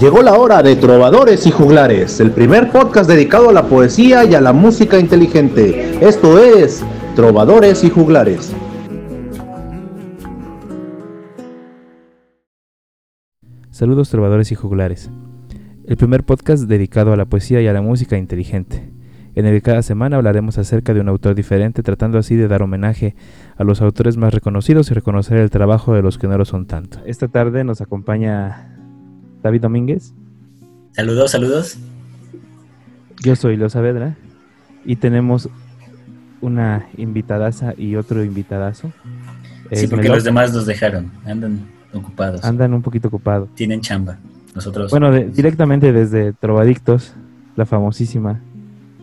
Llegó la hora de Trovadores y Juglares, el primer podcast dedicado a la poesía y a la música inteligente. Esto es Trovadores y Juglares. Saludos trovadores y juglares. El primer podcast dedicado a la poesía y a la música inteligente, en el que cada semana hablaremos acerca de un autor diferente, tratando así de dar homenaje a los autores más reconocidos y reconocer el trabajo de los que no lo son tanto. Esta tarde nos acompaña David Domínguez. Saludos, saludos. Yo soy Leo Saavedra y tenemos una invitadaza y otro invitadazo. Sí, porque los demás nos dejaron, andan ocupados. Andan un poquito ocupados. Tienen chamba. Nosotros. Bueno, directamente desde Trovadictos, la famosísima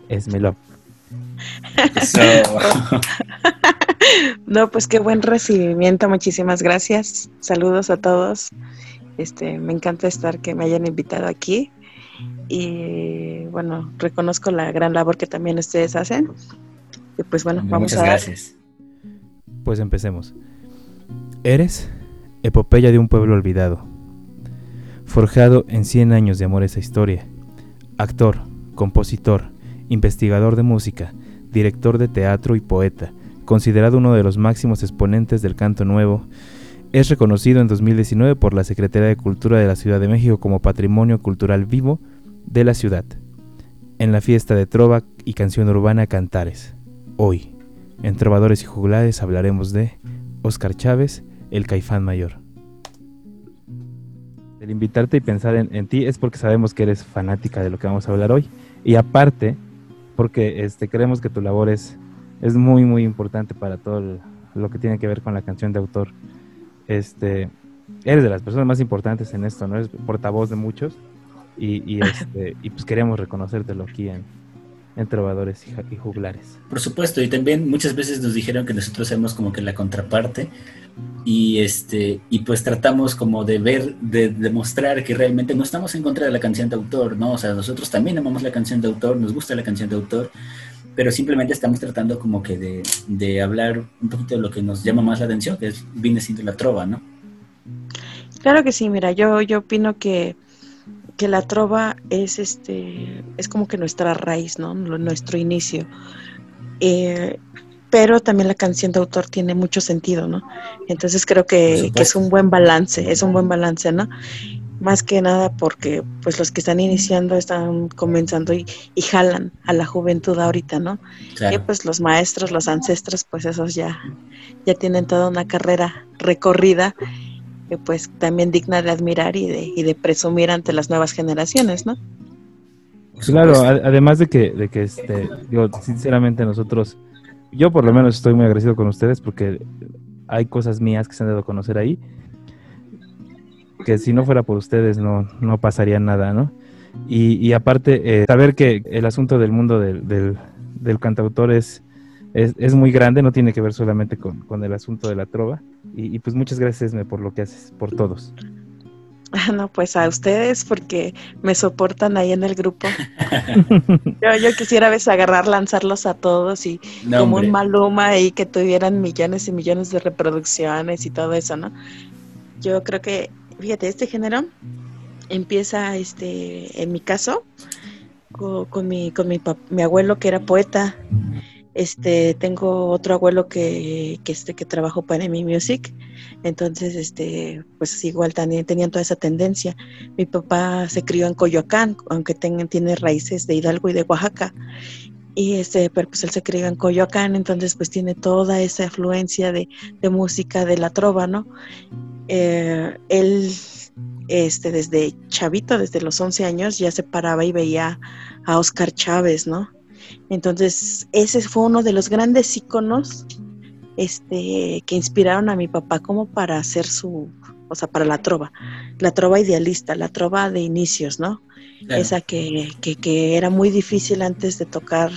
Esmelop. no, pues qué buen recibimiento, muchísimas gracias. Saludos a todos. Este, me encanta estar que me hayan invitado aquí y bueno, reconozco la gran labor que también ustedes hacen. Y pues bueno, vamos Muchas a gracias. Pues empecemos. Eres epopeya de un pueblo olvidado, forjado en 100 años de amor esa historia. Actor, compositor, investigador de música, director de teatro y poeta, considerado uno de los máximos exponentes del canto nuevo, es reconocido en 2019 por la Secretaría de Cultura de la Ciudad de México como Patrimonio Cultural Vivo de la ciudad, en la fiesta de Trova y Canción Urbana Cantares. Hoy, en Trovadores y Juglares hablaremos de Oscar Chávez, el Caifán Mayor. El invitarte y pensar en, ti es porque sabemos que eres fanática de lo que vamos a hablar hoy. Y aparte, porque este, creemos que tu labor es, muy, muy importante para todo lo que tiene que ver con la canción de autor. Este, eres de las personas más importantes en esto, ¿no? Eres portavoz de muchos y, y, este, y pues queremos reconocértelo aquí en, en Trovadores y, y, Juglares. Por supuesto, y también muchas veces nos dijeron que nosotros somos como que la contraparte y este y pues tratamos como de ver, de demostrar que realmente no estamos en contra de la canción de autor, ¿no? O sea, nosotros también amamos la canción de autor, nos gusta la canción de autor, pero simplemente estamos tratando como que de, de hablar un poquito de lo que nos llama más la atención, que es, viene siendo la trova, ¿no? Claro que sí, mira, yo, yo opino que, que la trova es este es como que nuestra raíz, ¿no? Nuestro inicio. Eh, pero también la canción de autor tiene mucho sentido, ¿no? Entonces creo que, que, es un buen balance, es un buen balance, ¿no? Más que nada porque pues los que están iniciando están comenzando y, y jalan a la juventud ahorita, ¿no? Claro. Y pues los maestros, los ancestros, pues esos ya, ya tienen toda una carrera recorrida que pues también digna de admirar y de, y de presumir ante las nuevas generaciones, ¿no? Claro, además de que, de que este, digo, sinceramente nosotros yo por lo menos estoy muy agradecido con ustedes porque hay cosas mías que se han dado a conocer ahí que si no fuera por ustedes no, no pasaría nada, ¿no? Y, y aparte, eh, saber que el asunto del mundo del, del, del cantautor es, es, es, muy grande, no tiene que ver solamente con, con el asunto de la trova. Y, y, pues muchas gracias por lo que haces, por todos. No, pues a ustedes porque me soportan ahí en el grupo. yo, yo, quisiera a veces agarrar, lanzarlos a todos y no, como hombre. un maluma y que tuvieran millones y millones de reproducciones y todo eso, ¿no? Yo creo que, fíjate, este género empieza, este, en mi caso, con, mi, con mi, mi abuelo que era poeta. Este, tengo otro abuelo que, que, este, que trabajó para mi music, entonces, este, pues igual también tenían toda esa tendencia. Mi papá se crió en Coyoacán, aunque ten, tiene raíces de Hidalgo y de Oaxaca, y este, pero pues él se crió en Coyoacán, entonces pues tiene toda esa afluencia de, de música de la trova, ¿no? Eh, él, este, desde chavito, desde los 11 años, ya se paraba y veía a Oscar Chávez, ¿no? Entonces, ese fue uno de los grandes íconos este, que inspiraron a mi papá como para hacer su, o sea, para la trova, la trova idealista, la trova de inicios, ¿no? Claro. Esa que, que, que, era muy difícil antes de tocar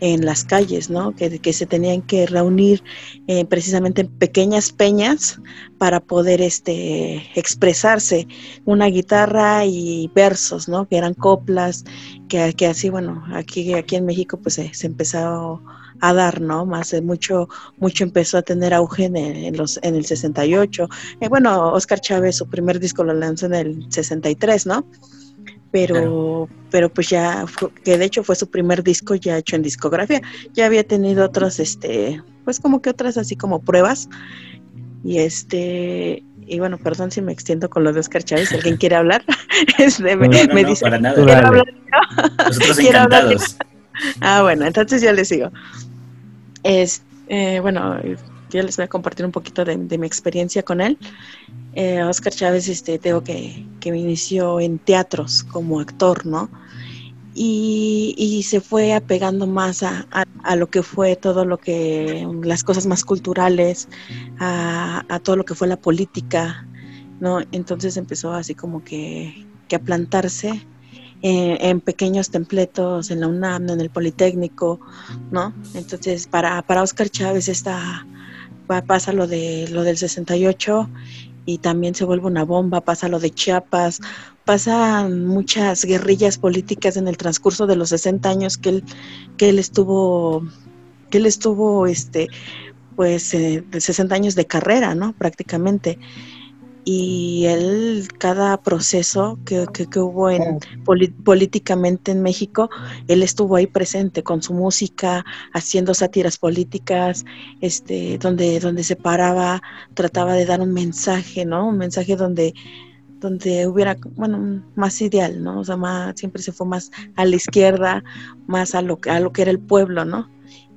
en las calles, ¿no? Que, que se tenían que reunir eh, precisamente en pequeñas peñas para poder este, expresarse, una guitarra y versos, ¿no? Que eran coplas, que, que así, bueno, aquí, aquí en México pues se, se empezó a dar, ¿no? Más mucho, mucho empezó a tener auge en los, en el 68. Eh, bueno, Oscar Chávez, su primer disco lo lanzó en el 63, ¿no? Pero, pero pues ya, que de hecho fue su primer disco ya hecho en discografía. Ya había tenido otros, este, pues como que otras así como pruebas. Y este, y bueno, perdón si me extiendo con lo de Oscar Chávez, si alguien quiere hablar, este, me, dice, para nada. ¿quiero hablar Nosotros encantados. ah, bueno, entonces yo les sigo. Es, eh, bueno, yo les voy a compartir un poquito de, mi experiencia con él. Eh, Oscar Chávez, este, tengo que, que me inició en teatros como actor, ¿no? y, se fue apegando más a, lo que fue todo lo que, las cosas más culturales, a, todo lo que fue la política, ¿no? Entonces empezó así como que, a plantarse en, pequeños templetos, en la UNAM, en el Politécnico, ¿no? Entonces para, para Oscar Chávez está, pasa lo, de, lo del 68 y también se vuelve una bomba, pasa lo de Chiapas, pasan muchas guerrillas políticas en el transcurso de los 60 años que él, que él estuvo, que él estuvo, este, pues, eh, 60 años de carrera, ¿no? Prácticamente. Y él, cada proceso que, que, hubo en, políticamente en México, él estuvo ahí presente con su música, haciendo sátiras políticas, este, donde, donde se paraba, trataba de dar un mensaje, ¿no? Un mensaje donde, donde hubiera, bueno, más ideal, ¿no? O sea, más, siempre se fue más a la izquierda, más a lo, a lo que era el pueblo, ¿no?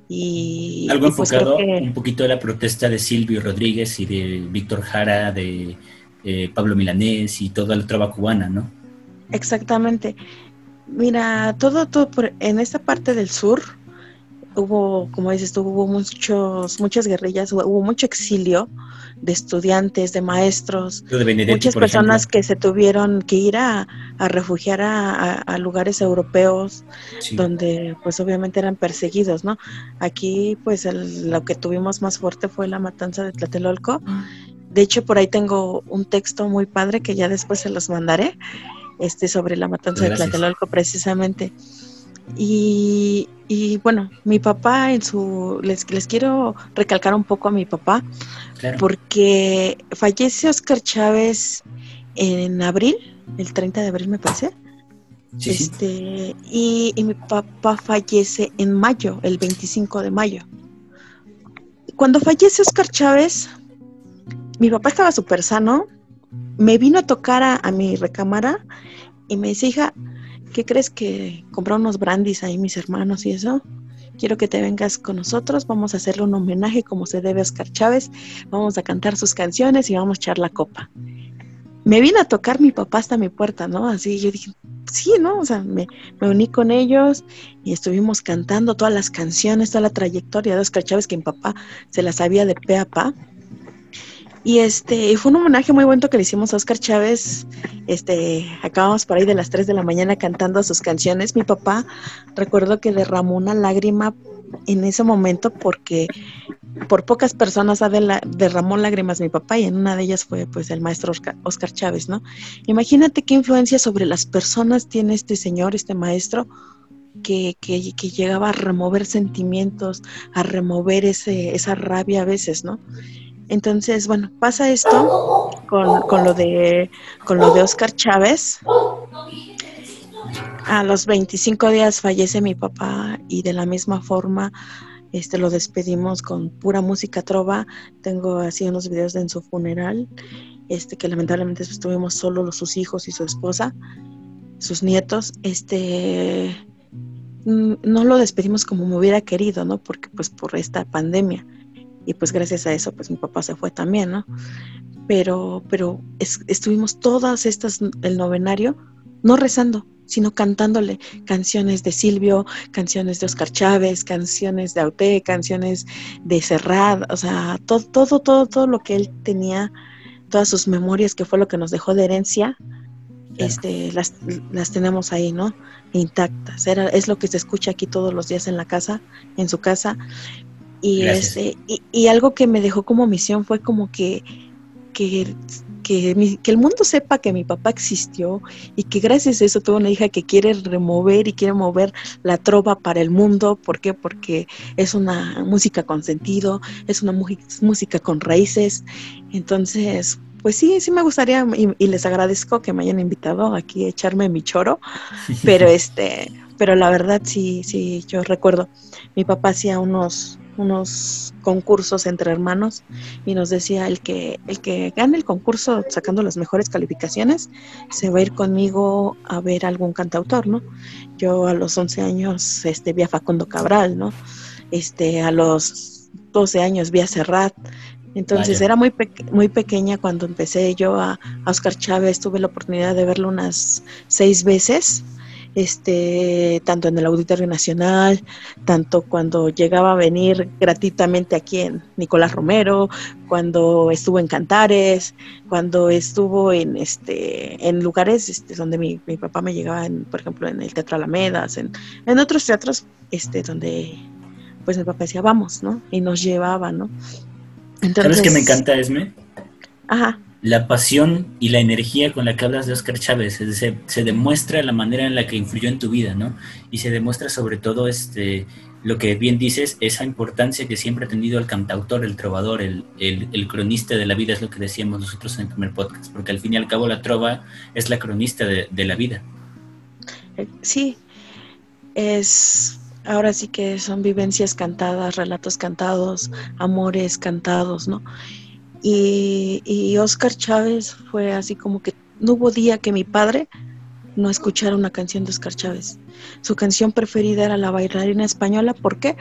Y, Algo pues enfocado un poquito de la protesta de Silvio Rodríguez y de Víctor Jara, de eh, Pablo Milanés y toda la trova cubana, ¿no? Exactamente. Mira, todo, todo por, en esta parte del sur, hubo, como dices tú, hubo muchos, muchas guerrillas, hubo, mucho exilio de estudiantes, de maestros, muchas personas que se tuvieron que ir a, refugiar a, lugares europeos donde pues obviamente eran perseguidos, ¿no? Aquí pues lo que tuvimos más fuerte fue la matanza de Tlatelolco. De hecho, por ahí tengo un texto muy padre que ya después se los mandaré, este sobre la matanza de Tlatelolco precisamente. Y, y bueno, mi papá en su, les, les quiero recalcar un poco a mi papá, porque fallece Oscar Chávez en abril, el 30 de abril me parece. este, Y, y, mi papá fallece en mayo, el 25 de mayo. Cuando fallece Oscar Chávez, mi papá estaba súper sano, me vino a tocar a, mi recámara y me dice, hija, ¿qué crees que compró unos brandis ahí mis hermanos y eso? Quiero que te vengas con nosotros, vamos a hacerle un homenaje como se debe a Oscar Chávez, vamos a cantar sus canciones y vamos a echar la copa. Me vino a tocar mi papá hasta mi puerta, ¿no? Así yo dije, sí, ¿no? O sea, me, me uní con ellos y estuvimos cantando todas las canciones, toda la trayectoria de Oscar Chávez que mi papá se la sabía de pe a pa. Y este, fue un homenaje muy bueno que le hicimos a Oscar Chávez. Este, acabamos por ahí de las 3 de la mañana cantando sus canciones. Mi papá, recuerdo que derramó una lágrima en ese momento porque por pocas personas derramó lágrimas mi papá y en una de ellas fue pues el maestro Oscar, Chávez, ¿no? Imagínate qué influencia sobre las personas tiene este señor, este maestro, que, que, llegaba a remover sentimientos, a remover ese, esa rabia a veces, ¿no? Entonces, bueno, pasa esto con, lo de con lo de Oscar Chávez. A los 25 días fallece mi papá y de la misma forma este lo despedimos con pura música trova. Tengo así unos videos de en su funeral, este que lamentablemente estuvimos solo sus hijos y su esposa, sus nietos. Este mm, no lo despedimos como me hubiera querido, ¿no? Porque pues por esta pandemia y pues gracias a eso pues mi papá se fue también, ¿no? Pero, pero estuvimos todas estas, el novenario, no rezando, sino cantándole canciones de Silvio, canciones de Oscar Chávez, canciones de Aute, canciones de Serrat, o sea, todo, todo, todo, todo lo que él tenía, todas sus memorias, que fue lo que nos dejó de herencia, este, las, las tenemos ahí, ¿no? Intactas. Era, es lo que se escucha aquí todos los días en la casa, en su casa, y, este, y, algo que me dejó como misión fue como que, que, que, que, el mundo sepa que mi papá existió y que gracias a eso tuve una hija que quiere remover y quiere mover la trova para el mundo. ¿Por qué? Porque es una música con sentido, es una música con raíces. Entonces, pues sí, sí me gustaría y, les agradezco que me hayan invitado aquí a echarme mi choro, pero este, pero la verdad sí, sí, yo recuerdo, mi papá hacía unos, unos concursos entre hermanos y nos decía el que, el que gane el concurso sacando las mejores calificaciones se va a ir conmigo a ver algún cantautor, ¿no? Yo a los 11 años este, vi a Facundo Cabral, ¿no? Este, a los 12 años vi a Serrat, entonces era muy, muy pequeña cuando empecé yo a, Oscar Chávez, tuve la oportunidad de verlo unas seis veces, este, tanto en el Auditorio Nacional, tanto cuando llegaba a venir gratuitamente aquí en Nicolás Romero, cuando estuvo en Cantares, cuando estuvo en este, en lugares este, donde mi, mi papá me llegaba, en, por ejemplo, en el Teatro Alamedas, en, en otros teatros este, donde pues mi papá decía, vamos, ¿no? Y nos llevaba, ¿no? ¿Sabes qué me encanta, Esme? Ajá. La pasión y la energía con la que hablas de Oscar Chávez. Se, se, demuestra la manera en la que influyó en tu vida, ¿no? Y se demuestra sobre todo este, lo que bien dices, esa importancia que siempre ha tenido el cantautor, el trovador, el, el, cronista de la vida, es lo que decíamos nosotros en el primer podcast, porque al fin y al cabo la trova es la cronista de, de la vida. Eh, sí, es ahora sí que son vivencias cantadas, relatos cantados, amores cantados, ¿no? Y, y Oscar Chávez fue así como que no hubo día que mi padre no escuchara una canción de Oscar Chávez. Su canción preferida era La bailarina española. ¿Por qué?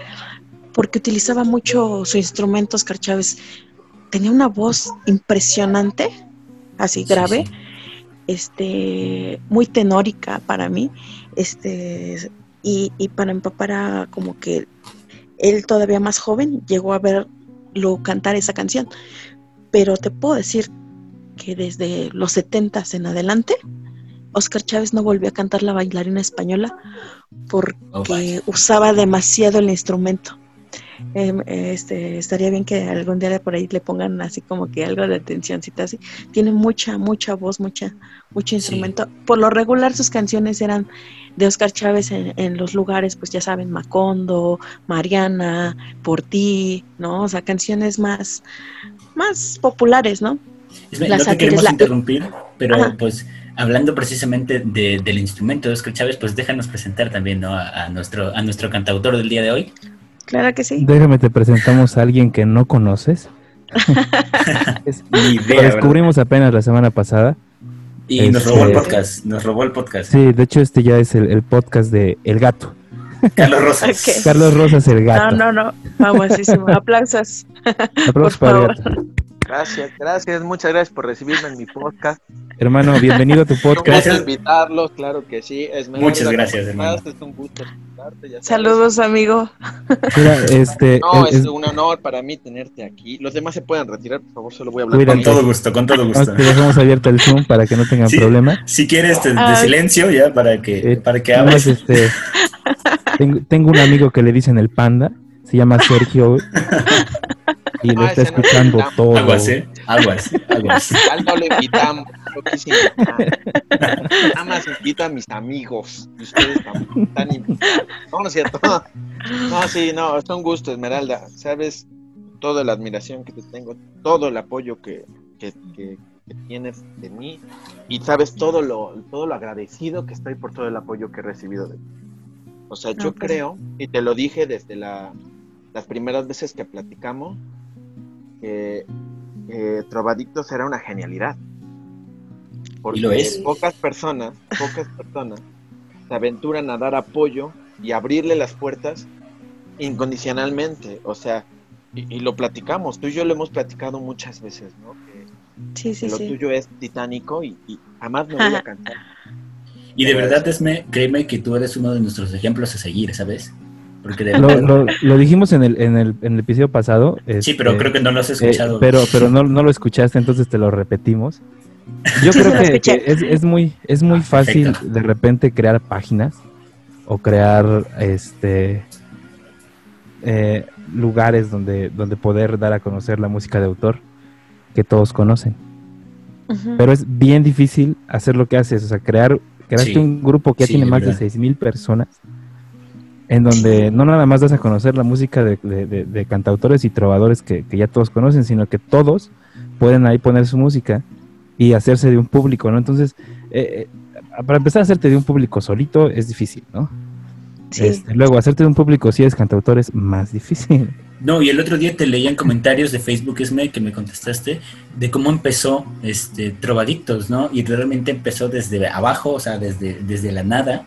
Porque utilizaba mucho su instrumento Oscar Chávez. Tenía una voz impresionante, así grave, este, muy tenórica para mí. Este, y, para mi papá era como que él todavía más joven llegó a verlo cantar esa canción. Pero te puedo decir que desde los 70 en adelante, Oscar Chávez no volvió a cantar la bailarina española porque oh, usaba demasiado el instrumento. Em, este, estaría bien que algún día por ahí le pongan así como que algo de atencióncita así. Tiene mucha, mucha voz, mucha, mucho instrumento. Por lo regular sus canciones eran de Oscar Chávez en, los lugares, pues ya saben, Macondo, Mariana, Por ti, ¿no? O sea, canciones más, más populares, ¿no? no te queremos interrumpir, pero pues hablando precisamente del instrumento de Oscar Chávez, pues déjanos presentar también ¿no? a, nuestro, a nuestro cantautor del día de hoy. Claro que sí. Déjame te presentamos a alguien que no conoces. Lo descubrimos apenas la semana pasada. Y nos robó el este, podcast, nos robó el podcast. Sí, de hecho este ya es el, podcast de El Gato. Carlos Rosas. Carlos Rosas, el gato. No, no, no, famosísimo. Aplausos. Aplausos para el gato. Gracias, gracias, muchas gracias por recibirme en mi podcast. Hermano, bienvenido a tu podcast. Gracias invitarlos, claro que sí. muchas gracias, hermano. Es un gusto Saludos, amigo. este, no, es, un honor para mí tenerte aquí. Los demás se pueden retirar, por favor, solo voy a hablar. con todo gusto, con todo gusto. Te dejamos abierto el Zoom para que no tengan problema. Si quieres, de, silencio ya, para que, eh, para que hables. Este, tengo, tengo un amigo que le dicen el panda, se llama Sergio. y lo ah, está escuchando todo. Aguas, ¿eh? Aguas, aguas. Al no lo invitamos, Nada más invito a mis amigos. Y ustedes están invitados. No, no es cierto. No, sí, no, es un gusto, Esmeralda. Sabes toda la admiración que te tengo, todo el apoyo que, que, que, tienes de mí y sabes todo lo, todo lo agradecido que estoy por todo el apoyo que he recibido de ti. O sea, yo creo, y te lo dije desde la, las primeras veces que platicamos, que eh, Trovadictos era una genialidad. Porque lo es? pocas personas, pocas personas se aventuran a dar apoyo y abrirle las puertas incondicionalmente. O sea, y, lo platicamos, tú y yo lo hemos platicado muchas veces, ¿no? Que, lo tuyo es titánico y, jamás me voy a cantar. Y de verdad, Esme, créeme que tú eres uno de nuestros ejemplos a seguir, ¿sabes? lo, dijimos en el, en, el, en el episodio pasado. sí, pero este, creo que no lo has escuchado. Eh, pero pero no, no, lo escuchaste, entonces te lo repetimos. Yo creo que, es, es, muy, es muy ah, fácil de repente crear páginas o crear este eh, lugares donde, donde poder dar a conocer la música de autor que todos conocen. Pero es bien difícil hacer lo que haces, o sea, crear, crearte un grupo que ya tiene más de de mil personas, en donde no nada más das a conocer la música de, cantautores y trovadores que, ya todos conocen, sino que todos pueden ahí poner su música y hacerse de un público, ¿no? Entonces, eh, eh, para empezar a hacerte de un público solito es difícil, ¿no? Este, luego, hacerte de un público si eres cantautor es más difícil. No, y el otro día te leían comentarios de Facebook Esme que me contestaste de cómo empezó este Trovadictos, ¿no? Y realmente empezó desde abajo, o sea, desde, desde la nada.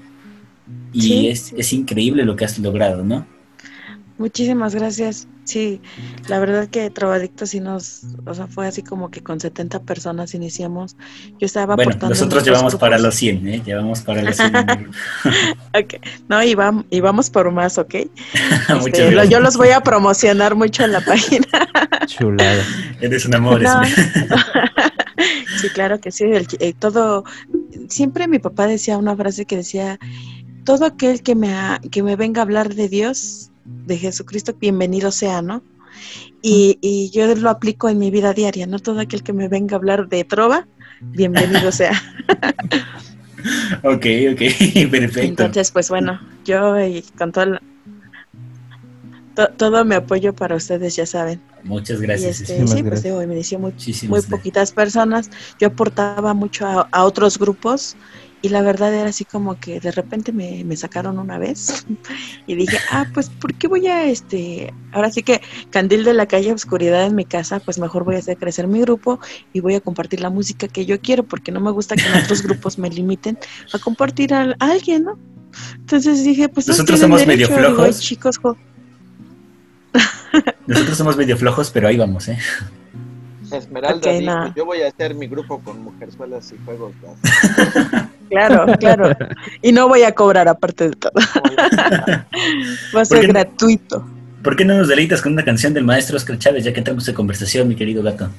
Y es, es increíble lo que has logrado, ¿no? Muchísimas gracias. Sí, la verdad que Trovadictos sí nos, o sea, fue así como que con 70 personas iniciamos. Yo estaba Bueno, nosotros llevamos para los 100, ¿eh? Llevamos para los 100. ok, no, y, vamos, por más, ¿ok? Este, yo los voy a promocionar mucho en la página. Chulada. Eres un amor. sí, claro que sí. Eh, todo, siempre mi papá decía una frase que decía, todo aquel que me, que me venga a hablar de Dios de Jesucristo, bienvenido sea, ¿no? Y, yo lo aplico en mi vida diaria, ¿no? Todo aquel que me venga a hablar de trova, bienvenido sea. ok, ok, perfecto. Entonces, pues bueno, yo y con todo, todo mi apoyo para ustedes, ya saben. Muchas gracias. Este, sí, pues digo, me inició muy, muy poquitas personas. Yo aportaba mucho a otros grupos y la verdad era así como que de repente me, sacaron una vez y dije, ah, pues, ¿por qué voy a, este, ahora sí que candil de la calle, oscuridad en mi casa, pues mejor voy a hacer crecer mi grupo y voy a compartir la música que yo quiero, porque no me gusta que en otros grupos me limiten a compartir a, alguien, ¿no? Entonces dije, pues... Nosotros somos medio flojos. chicos, Nosotros somos medio flojos, pero ahí vamos, ¿eh? Esmeralda dijo, yo voy a hacer mi grupo con mujerzuelas y juegos. claro, claro. Y no voy a cobrar aparte de todo. Va a ser gratuito. ¿Por qué no nos deleitas con una canción del maestro Oscar Chávez, ya que entramos en conversación, mi querido gato?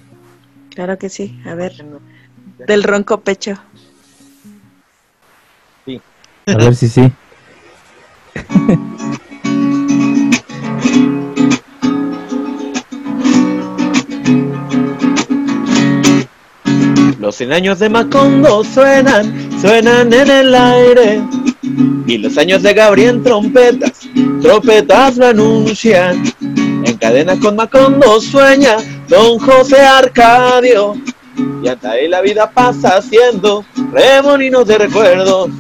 Claro que sí. A ver, del ronco pecho. Sí. A ver si sí. Los cien años de Macondo suenan, suenan en el aire. Y los años de Gabriel trompetas, trompetas lo anuncian. En cadena con Macondo sueña don José Arcadio. Y hasta ahí la vida pasa haciendo remolinos de recuerdos.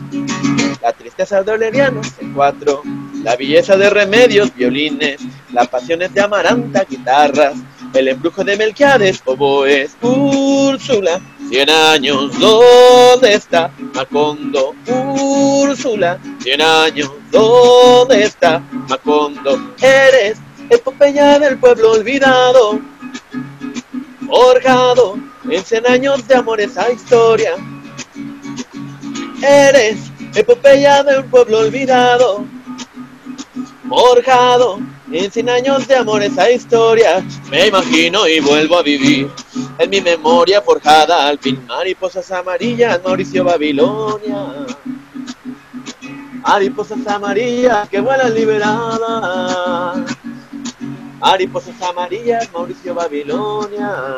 La tristeza de Olerianos en cuatro, la belleza de remedios, violines, las pasiones de Amaranta, guitarras, el embrujo de Melquiades, oboes, Úrsula, Cien años, ¿dónde está Macondo? Úrsula, cien años, ¿dónde está Macondo? Eres epopeya del pueblo olvidado, forjado en cien años de amor esa historia. Eres epopeya del pueblo olvidado, forjado en cien años de amor esa historia. Me imagino y vuelvo a vivir en mi memoria forjada al fin mariposas amarillas, Mauricio Babilonia. Mariposas amarillas que vuelan liberadas. Mariposas amarillas, Mauricio Babilonia.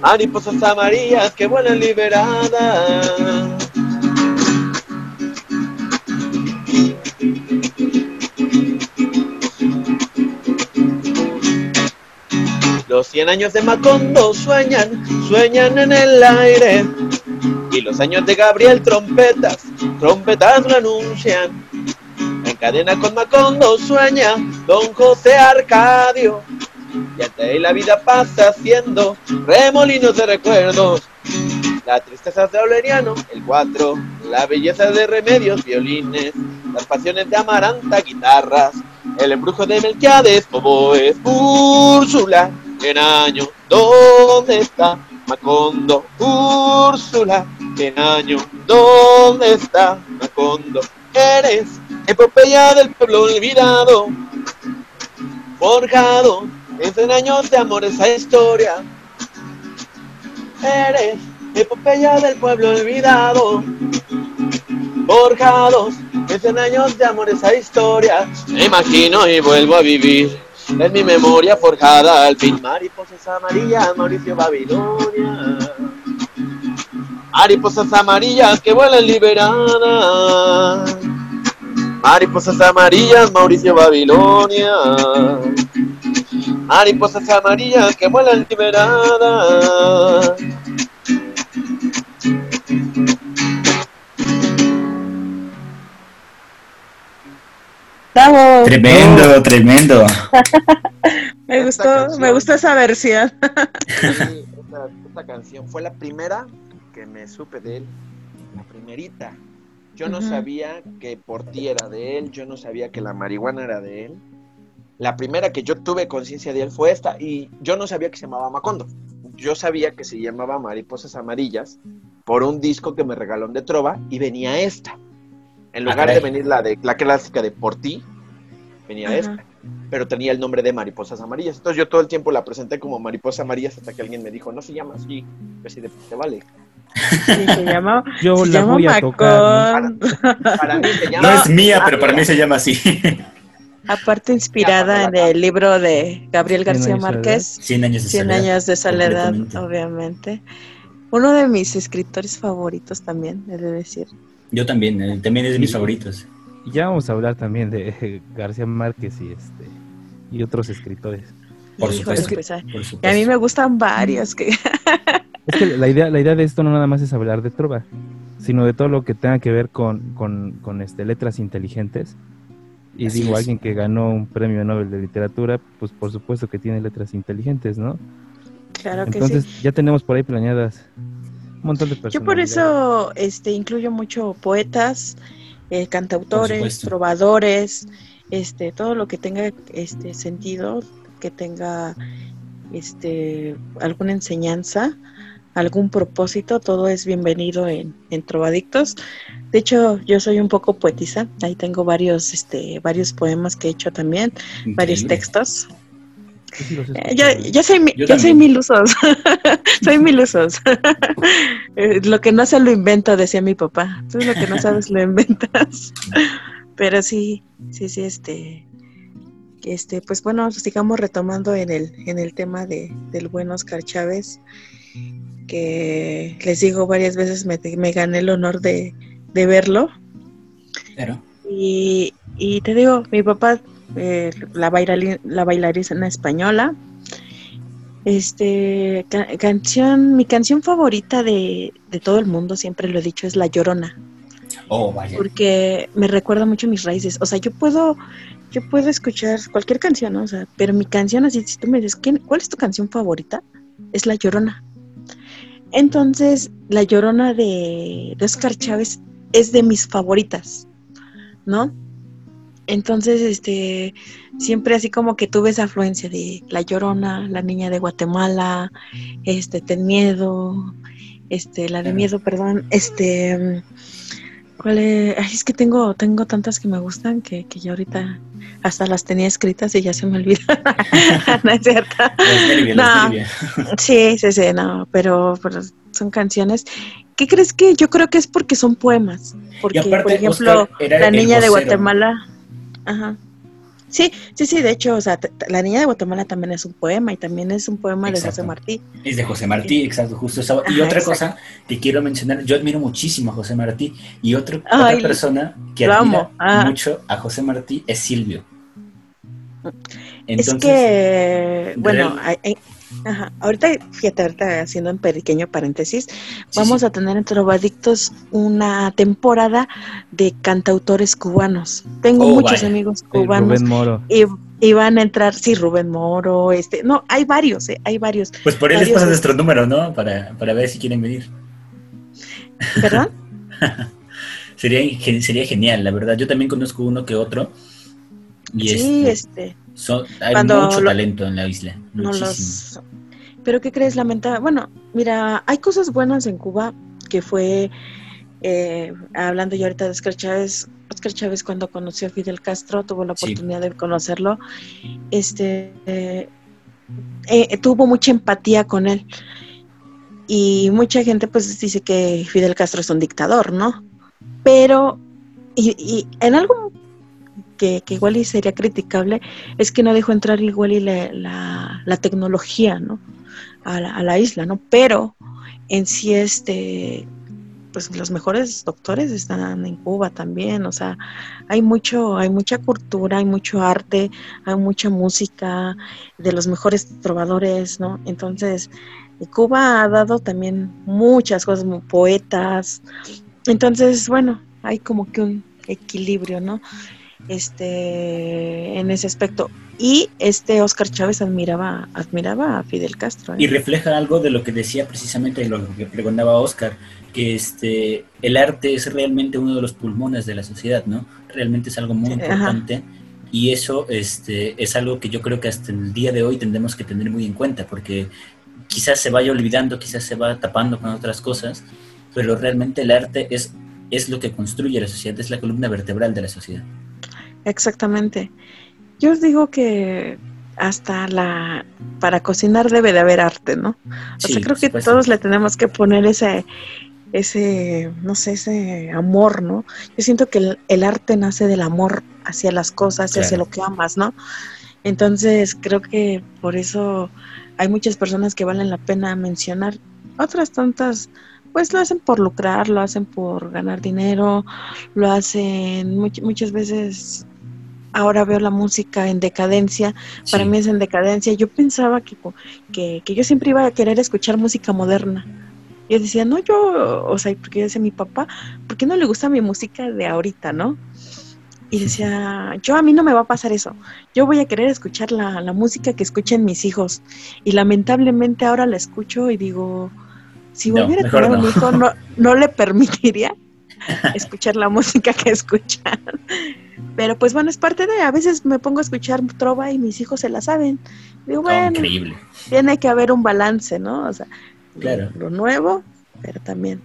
Mariposas amarillas que vuelan liberadas. Los cien años de Macondo sueñan, sueñan en el aire. Y los años de Gabriel trompetas, trompetas lo anuncian. En cadena con Macondo sueña don José Arcadio. Y hasta ahí la vida pasa haciendo remolinos de recuerdos. La tristeza de Aureliano, el cuatro, la belleza de remedios, violines, las pasiones de Amaranta, guitarras, el embrujo de Melquiades, oboes, Úrsula, en año, ¿dónde está Macondo? Úrsula, en año, ¿dónde está Macondo? Eres epopeya del pueblo olvidado, forjado en años de amor esa historia. Eres epopeya del pueblo olvidado, forjados en años de amor esa historia. Me imagino y vuelvo a vivir en mi memoria forjada al fin mariposas amarillas, Mauricio Babilonia. Mariposas amarillas que vuelan liberadas. Mariposas amarillas, Mauricio Babilonia. Mariposas amarillas que vuelan liberadas. Tremendo, tremendo. me gustó, me gustó esa versión. esta, canción fue la primera que me supe de él, la primerita. Yo no sabía que por ti era de él, yo no sabía que la marihuana era de él. La primera que yo tuve conciencia de él fue esta y yo no sabía que se llamaba Macondo. Yo sabía que se llamaba Mariposas Amarillas por un disco que me regaló de Trova y venía esta. En lugar de venir la de la clásica de Por ti, venía esta. Pero tenía el nombre de Mariposas Amarillas. Entonces yo todo el tiempo la presenté como Mariposas Amarillas hasta que alguien me dijo, no se llama así. Pues sí, te vale. Sí, se llama. Yo la voy a tocar. Para, mí se llama, no es mía, pero para mí se llama así. Aparte inspirada en el libro de Gabriel García Márquez, Cien años de Cien soledad. años de soledad, obviamente. Uno de mis escritores favoritos también, he de decir. Yo también, eh, también es de mis favoritos. Ya vamos a hablar también de García Márquez y este y otros escritores. Por supuesto. Pues, a, Y a mí me gustan varios. Que... es que la idea, la idea de esto no nada más es hablar de trova, sino de todo lo que tenga que ver con, con, con este, letras inteligentes. Y Así digo, es. alguien que ganó un premio Nobel de literatura, pues por supuesto que tiene letras inteligentes, ¿no? Claro que Entonces sí. ya tenemos por ahí planeadas un montón de personas. Yo por eso este, incluyo mucho poetas, eh, cantautores, trovadores, este, todo lo que tenga este sentido, que tenga este alguna enseñanza, algún propósito, todo es bienvenido en, en Trovadictos. De hecho, yo soy un poco poetisa, ahí tengo varios, este, varios poemas que he hecho también, varios textos. Yo sí los he Eh, Yo, soy, mi- Yo yo soy mil usos. soy mil usos. Eh, lo que no se lo invento, decía mi papá. Tú lo que no sabes lo inventas. Pero sí, sí, sí, este. Este, pues bueno, sigamos retomando en el, en el tema de, del buen Oscar Chávez, que les digo varias veces me, me gané el honor de, de verlo. Claro. Y, y te digo, mi papá, eh, la, bailari- la bailarina española, este, ca- canción, mi canción favorita de, de todo el mundo, siempre lo he dicho, es La Llorona, Oh, vaya. porque me recuerda mucho mis raíces. O sea, yo puedo, yo puedo escuchar cualquier canción, ¿no? o sea, pero mi canción, así, si tú me dices, ¿quién, ¿cuál es tu canción favorita? Es La Llorona. Entonces, La Llorona de, de Oscar Chávez es de mis favoritas, ¿no? Entonces, este, siempre así como que tuve esa afluencia de La Llorona, La Niña de Guatemala, este, Ten Miedo, este, la de. Miedo, perdón, este, ¿cuál es? Ay, es que tengo, tengo tantas que me gustan que, que ya ahorita hasta las tenía escritas y ya se me olvidaron. no es cierto. No. Sí, sí, sí, no, pero, pero son canciones. ¿Qué crees que? Yo creo que es porque son poemas. Porque, aparte, por ejemplo, La Niña de vocero. Guatemala. Ajá. Sí, sí, sí, de hecho, o sea, La Niña de Guatemala también es un poema y también es un poema de José. Martí. Es de José Martí, exacto, justo eso. Y otra exacto. cosa que quiero mencionar, yo admiro muchísimo a José Martí y otro, Ay, otra persona que admira. Ah. mucho a José Martí es Silvio. es que, bueno, hay- ajá, ahorita, fíjate, ahorita haciendo un pequeño paréntesis, sí, vamos sí. a tener en Trovadictos una temporada de cantautores cubanos. Tengo Oh, muchos vaya. amigos cubanos. Rubén Moro. y, y van a entrar, sí, Rubén Moro, este, no, hay varios, eh, hay varios, Pues por él les varios, pasa este- nuestro número, ¿no? Para, para ver si quieren venir. ¿verdad? Sería, sería genial, la verdad. Yo también conozco uno que otro. Y sí, este, este, son- hay mucho lo- talento en la isla. Muchísimo. los... Pero ¿qué crees? Lamentable. Bueno, mira, hay cosas buenas en Cuba que fue, eh, hablando yo ahorita de Oscar Chávez, Oscar Chávez cuando conoció a Fidel Castro, tuvo la Sí. oportunidad de conocerlo, este, eh, eh, tuvo mucha empatía con él. Y mucha gente pues dice que Fidel Castro es un dictador, ¿no? Pero, y, y en algo que, que igual y sería criticable, es que no dejó entrar igual y la, la, la tecnología, ¿no? A la, a la isla, ¿no? Pero en sí, este, pues los mejores doctores están en Cuba también, o sea, hay mucho, hay mucha cultura, hay mucho arte, hay mucha música de los mejores trovadores, ¿no? Entonces, Cuba ha dado también muchas cosas, poetas, entonces, bueno, hay como que un equilibrio, ¿no? Este, en ese aspecto. Y este Oscar Chávez admiraba, admiraba a Fidel Castro. ¿eh? Y refleja algo de lo que decía precisamente lo que preguntaba Oscar, que este el arte es realmente uno de los pulmones de la sociedad, ¿no? Realmente es algo muy importante. Y eso este, es algo que yo creo que hasta el día de hoy tendremos que tener muy en cuenta, porque quizás se vaya olvidando, quizás se va tapando con otras cosas, pero realmente el arte es, es lo que construye la sociedad, es la columna vertebral de la sociedad. Exactamente. Yo os digo que hasta la para cocinar debe de haber arte, ¿no? O sea, creo que todos le tenemos que poner ese ese no sé, ese amor, ¿no? Yo siento que el, arte nace del amor hacia las cosas, hacia lo que amas, ¿no? Entonces, creo que por eso hay muchas personas que valen la pena mencionar. Otras tantas pues lo hacen por lucrar, lo hacen por ganar dinero, lo hacen muchas veces. Ahora veo la música en decadencia, para mí es en decadencia. Yo pensaba que, que, que yo siempre iba a querer escuchar música moderna. Yo decía, no, yo, o sea, porque yo decía mi papá, ¿por qué no le gusta mi música de ahorita, no? Y decía, yo a mí no me va a pasar eso. Yo voy a querer escuchar la, la música que escuchen mis hijos. Y lamentablemente ahora la escucho y digo, si volviera a tener un hijo, no, no le permitiría escuchar la música que escuchan. Pero pues bueno, es parte de, a veces me pongo a escuchar trova y mis hijos se la saben. Digo, bueno, increíble. tiene que haber un balance, ¿no? O sea, claro. lo nuevo, pero también.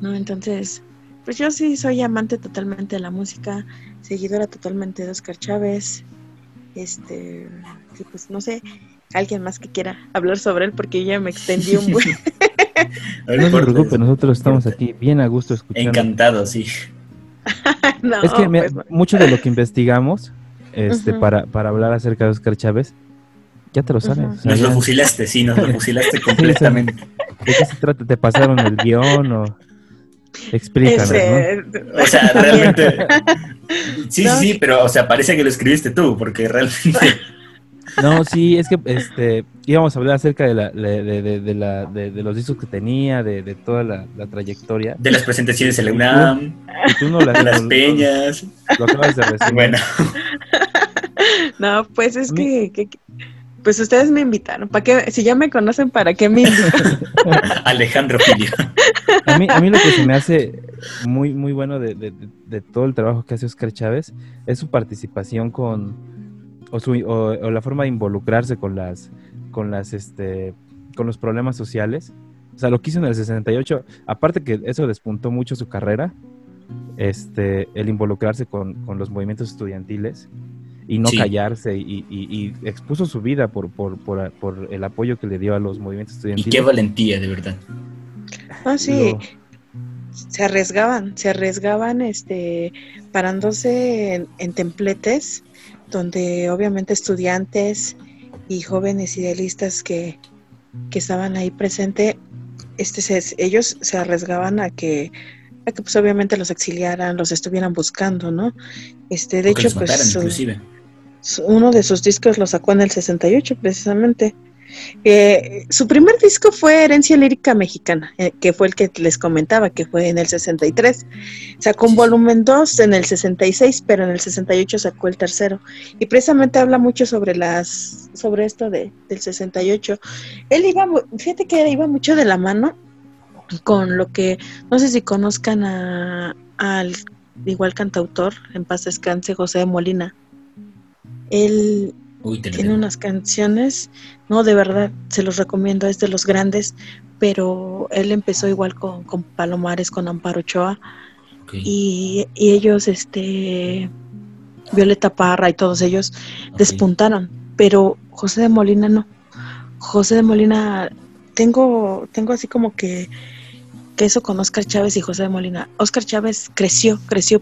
¿No? Entonces, pues yo sí soy amante totalmente de la música, seguidora totalmente de Oscar Chávez. Este, pues no sé, alguien más que quiera hablar sobre él porque ya me extendí un buen. no se preocupe, nosotros estamos aquí bien a gusto escuchando. Encantado, sí. es que pues mucho de lo que investigamos este, para, para hablar acerca de Oscar Chávez, ya te lo sabes. nos lo fusilaste, sí, nos lo fusilaste completamente. ¿De qué se trata? ¿Te pasaron el guion o...? Explícanos, ¿no? O sea, realmente... Sí, sí, sí, pero, o sea, parece que lo escribiste tú, porque realmente... No, sí, es que este íbamos a hablar acerca de, la, de, de, la, de, los discos que tenía, de, toda la, trayectoria. De las presentaciones en la UNAM, de las peñas. Lo, acabas de recibir. Bueno. No, pues es que, pues ustedes me invitaron. ¿Para qué? Si ya me conocen, ¿para qué me invitan? Alejandro Filio. A mí, a mí lo que se me hace muy, muy bueno de, de todo el trabajo que hace Oscar Chávez es su participación con o, la forma de involucrarse con las, con las, este, con los problemas sociales. O sea, lo que hizo en el 68, aparte que eso despuntó mucho su carrera, este, el involucrarse con, los movimientos estudiantiles y no callarse y, expuso su vida por, por, por, el apoyo que le dio a los movimientos estudiantiles. Y qué valentía, de verdad. Ah, sí. Se arriesgaban, se arriesgaban este, parándose en templetes donde obviamente estudiantes y jóvenes idealistas que, estaban ahí presentes, este, ellos se arriesgaban a que, a que pues obviamente los exiliaran, los estuvieran buscando, ¿no? Este, de hecho, pues uno de sus discos lo sacó en el 68 precisamente. Eh, su primer disco fue Herencia Lírica Mexicana, eh, que fue el que les comentaba, que fue en el 63. Sacó un volumen 2 en el 66, pero en el 68 sacó el tercero. Y precisamente habla mucho sobre las sobre esto de, del 68. Él iba, fíjate que iba mucho de la mano con lo que, no sé si conozcan al igual cantautor, en paz descanse, José de Molina. Él tiene unas canciones, no, de verdad, se los recomiendo, es de los grandes, pero él empezó igual con, Palomares, con Amparo Ochoa, y, ellos, este, Violeta Parra y todos ellos despuntaron, pero José de Molina no. José de Molina, tengo, tengo así como que, que eso con Oscar Chávez y José de Molina. Oscar Chávez creció, creció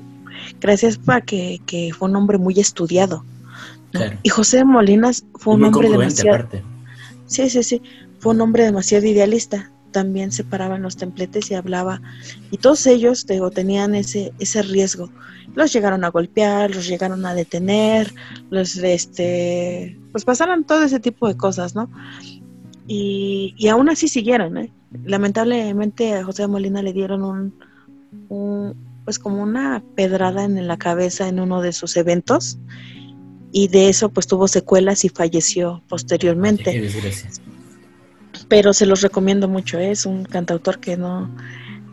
gracias a que, que fue un hombre muy estudiado y José Molinas fue un hombre demasiado... Sí, sí, sí. Fue un hombre demasiado idealista. también se paraba en los templetes y hablaba. Y todos ellos, digo, tenían ese, ese riesgo. Los llegaron a golpear, los llegaron a detener, los, este, pues pasaron todo ese tipo de cosas, ¿no? Y, y aún así siguieron, ¿eh? Lamentablemente a José Molina le dieron un, un, pues como una pedrada en la cabeza en uno de sus eventos y de eso pues tuvo secuelas y falleció posteriormente. Pero se los recomiendo mucho, ¿eh? es un cantautor que no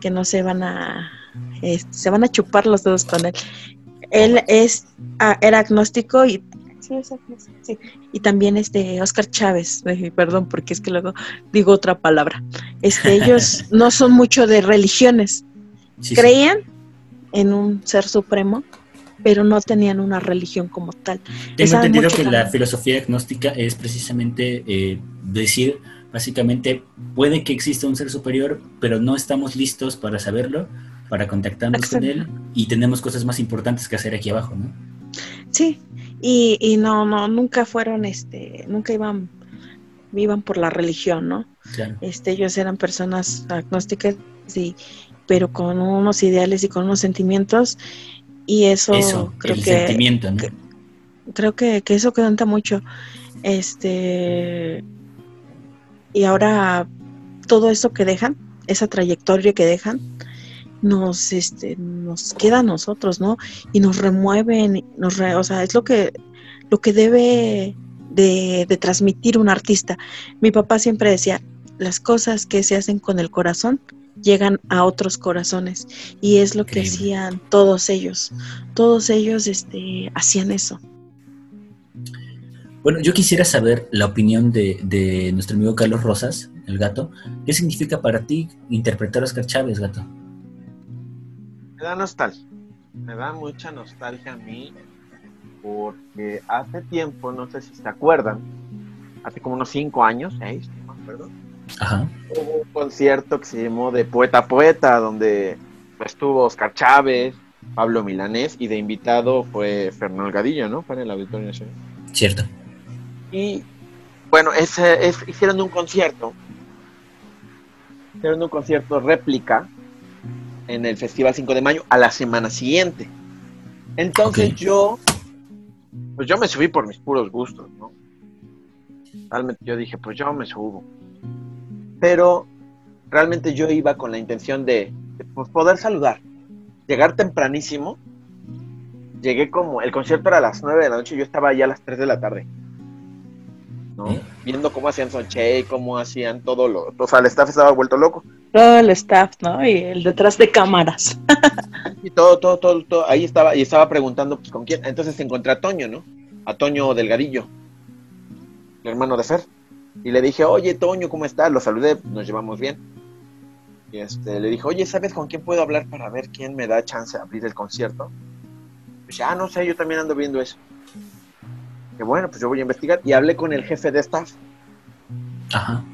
que no se van a se van a chupar los dedos con él. Él es ah, era agnóstico y y también este Oscar Chávez, eh, perdón porque es que luego digo otra palabra. Este ellos no son mucho de religiones. Creían en un ser supremo, pero no tenían una religión como tal. Tengo entendido que la filosofía agnóstica es precisamente eh, decir, básicamente, puede que exista un ser superior, pero no estamos listos para saberlo, para contactarnos con él, y tenemos cosas más importantes que hacer aquí abajo, ¿no? Sí, y, y no, no, nunca fueron, este, nunca iban, iban por la religión, ¿no? Este, ellos eran personas agnósticas y, pero con unos ideales y con unos sentimientos y eso, creo que, sentimiento, creo que, que, eso cuenta mucho. Este y ahora todo eso que dejan esa trayectoria que dejan nos este nos queda a nosotros no y nos remueven nos o sea es lo que lo que debe de, de transmitir un artista. Mi papá siempre decía las cosas que se hacen con el corazón llegan a otros corazones y es lo que hacían todos ellos. Todos ellos este, hacían eso. Bueno, yo quisiera saber la opinión de, nuestro amigo Carlos Rosas, el gato. ¿Qué significa para ti interpretar a Oscar Chávez, gato? Me da nostalgia. Me da mucha nostalgia a mí porque hace tiempo, no sé si se acuerdan, hace como unos cinco años, seis, no me acuerdo, Hubo un concierto que se llamó de Poeta a Poeta, donde estuvo Oscar Chávez, Pablo Milanés y de invitado fue Fernando Gadillo, ¿no? En el Auditorio Nacional. Cierto. Y bueno, ese, hicieron un concierto, hicieron un concierto réplica en el Festival 5 de Mayo a la semana siguiente. Entonces yo, pues yo me subí por mis puros gustos, ¿no? Realmente yo dije, pues yo me subo pero realmente yo iba con la intención de, pues, poder saludar, llegar tempranísimo. Llegué como, el concierto era a las 9 de la noche y yo estaba allá a las 3 de la tarde. ¿no? Viendo cómo hacían y cómo hacían todo lo... O sea, el staff estaba vuelto loco. Todo el staff, ¿no? Y el detrás de cámaras. y todo, todo, todo, todo. Ahí estaba, y estaba preguntando, pues, ¿con quién? Entonces encontré a Toño, ¿no? A Toño Delgadillo, el hermano de Fer. Y le dije, oye, Toño, ¿cómo estás? Lo saludé, nos llevamos bien. Y este, le dije, oye, ¿sabes con quién puedo hablar para ver quién me da chance de abrir el concierto? Pues ya, no sé, yo también ando viendo eso. Que bueno, pues yo voy a investigar. Y hablé con el jefe de staff. Ajá.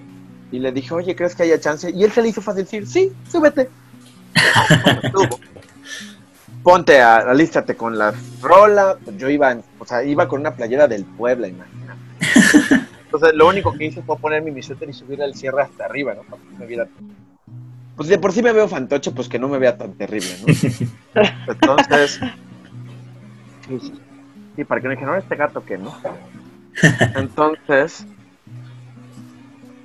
Y le dije, oye, ¿crees que haya chance? Y él se le hizo fácil decir, sí, súbete. Ponte, a, alístate con la rola. Yo iba, o sea, iba con una playera del Puebla, imagínate. Entonces, lo único que hice fue ponerme mi suéter y subir al cierre hasta arriba, ¿no? Para que me viera. Pues de por sí me veo fantoche, pues que no me vea tan terrible, ¿no? Entonces. Sí, para que no dijeran, no, este gato que no. Entonces.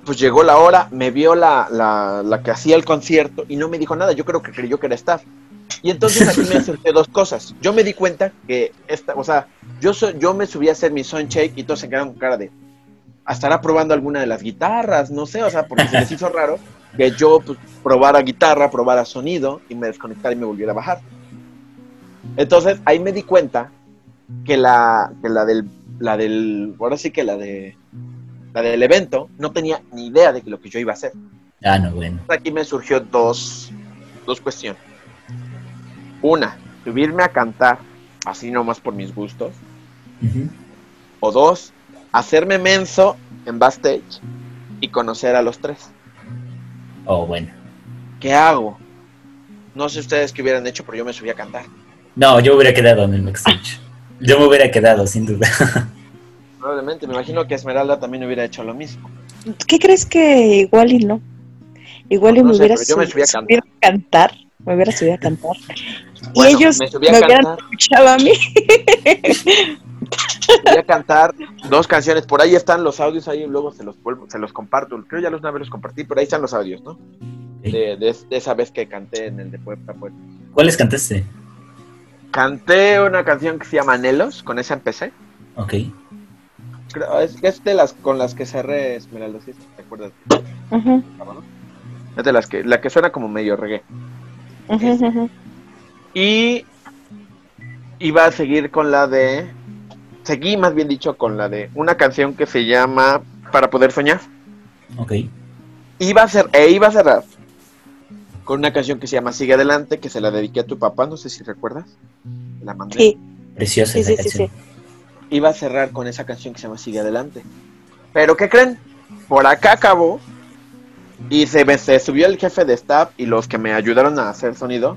Pues llegó la hora, me vio la, la, la que hacía el concierto y no me dijo nada. Yo creo que creyó que era staff. Y entonces aquí me surgió dos cosas. Yo me di cuenta que esta, o sea, yo yo me subí a hacer mi shake y todos se quedaron con cara de, estará probando alguna de las guitarras, no sé, o sea, porque se les hizo raro que yo pues, probara guitarra, probara sonido y me desconectara y me volviera a bajar. Entonces ahí me di cuenta que la, que la del, la del, ahora sí que la de, la del evento no tenía ni idea de lo que yo iba a hacer. Ah, no, bueno. Aquí me surgió dos, dos cuestiones. Una, subirme a cantar así nomás por mis gustos. O dos, hacerme menso en backstage y conocer a los tres. Oh, bueno. ¿Qué hago? No sé ustedes qué hubieran hecho, pero yo me subí a cantar. No, yo hubiera quedado en el backstage. Yo me hubiera quedado, sin duda. Probablemente, me imagino que Esmeralda también hubiera hecho lo mismo. ¿Qué crees que igual y no? Igual y me hubiera subido a cantar. Me hubiera subido a cantar. y ellos me, hubieran escuchado a mí. Voy a cantar dos canciones. Por ahí están los audios, ahí luego se los vuelvo, se los comparto. Creo ya los una vez los compartí, pero ahí están los audios, ¿no? De, esa vez que canté en el de Puebla. Puebla. ¿Cuáles cantaste? Canté una canción que se llama Anhelos, con esa empecé. Ok. es, es de las con las que cerré Esmeralda, ¿sí? ¿te acuerdas? Es de las que, la que suena como medio reggae. Y iba a seguir con la de seguí más bien dicho con la de una canción que se llama Para poder soñar. Ok. Iba a ser, e iba a cerrar con una canción que se llama Sigue Adelante, que se la dediqué a tu papá, no sé si recuerdas. La mandé. Sí. Preciosa sí, esa canción. Iba a cerrar con esa canción que se llama Sigue Adelante. Pero ¿qué creen? Por acá acabó y se, se subió el jefe de staff y los que me ayudaron a hacer sonido.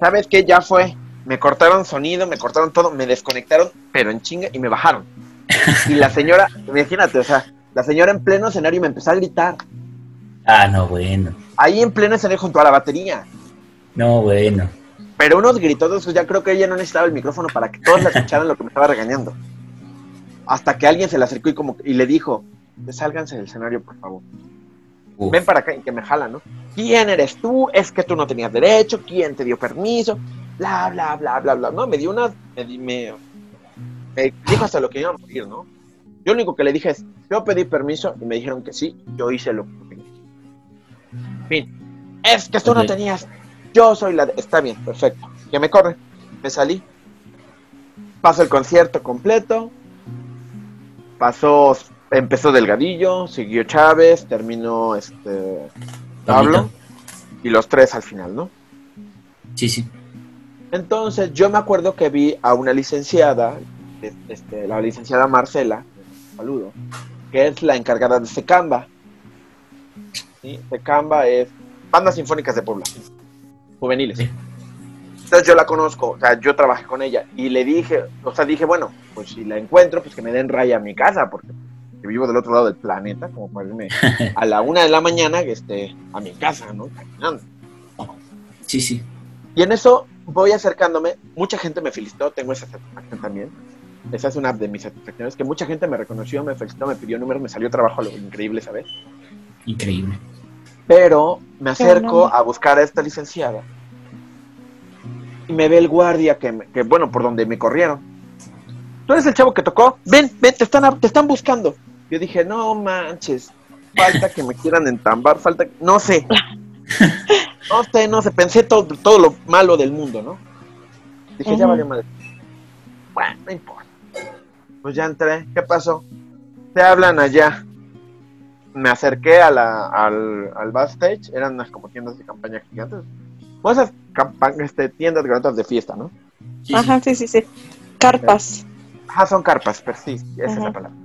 ¿Sabes qué? Ya fue me cortaron sonido, me cortaron todo, me desconectaron, pero en chinga, y me bajaron. Y la señora, imagínate, o sea, la señora en pleno escenario me empezó a gritar. Ah, no, bueno. Ahí en pleno escenario junto a la batería. No, bueno. Pero unos gritos, ya creo que ella no necesitaba el micrófono para que todos la escucharan lo que me estaba regañando. Hasta que alguien se le acercó y como y le dijo, sálganse del escenario, por favor. Ven para acá y que me jalan, ¿no? ¿Quién eres tú? Es que tú no tenías derecho. ¿Quién te dio permiso? Bla, bla, bla, bla, bla. No, me dio una. Me, me, me dijo hasta lo que iba a morir, ¿no? Yo lo único que le dije es: Yo pedí permiso y me dijeron que sí, yo hice lo que En fin, es que tú no tenías. Yo soy la. Está bien, perfecto. Que me corre. Me salí. Pasó el concierto completo. Pasó. Empezó Delgadillo, siguió Chávez, terminó este. Pablo. Y los tres al final, ¿no? Sí, sí. Entonces yo me acuerdo que vi a una licenciada, este, la licenciada Marcela, saludo, que es la encargada de Secamba. ¿sí? Secamba es Bandas Sinfónicas de Puebla, juveniles. Entonces yo la conozco, o sea, yo trabajé con ella y le dije, o sea, dije, bueno, pues si la encuentro, pues que me den raya a mi casa, porque vivo del otro lado del planeta, como para irme a la una de la mañana este, a mi casa, ¿no? Caminando. Sí, sí. Y en eso voy acercándome, mucha gente me felicitó, tengo esa satisfacción también. Esa es una de mis satisfacciones, que mucha gente me reconoció, me felicitó, me pidió números, me salió trabajo lo increíble, ¿sabes? Increíble. Pero me acerco a buscar a esta licenciada y me ve el guardia que, que, bueno, por donde me corrieron. Tú eres el chavo que tocó, ven, ven, te están, te están buscando. Yo dije, no manches, falta que me quieran entambar, falta, no sé. No sé, no sé, pensé todo, todo lo malo del mundo, ¿no? Dije, ya valió madre. Bueno, no importa. Pues ya entré, ¿qué pasó? Te hablan allá. Me acerqué a la, al, al backstage, eran unas como tiendas de campaña gigantes. O esas este, tiendas de fiesta, ¿no? Ajá, sí, sí, sí. Carpas. Ajá, son carpas, pero sí, esa es la palabra.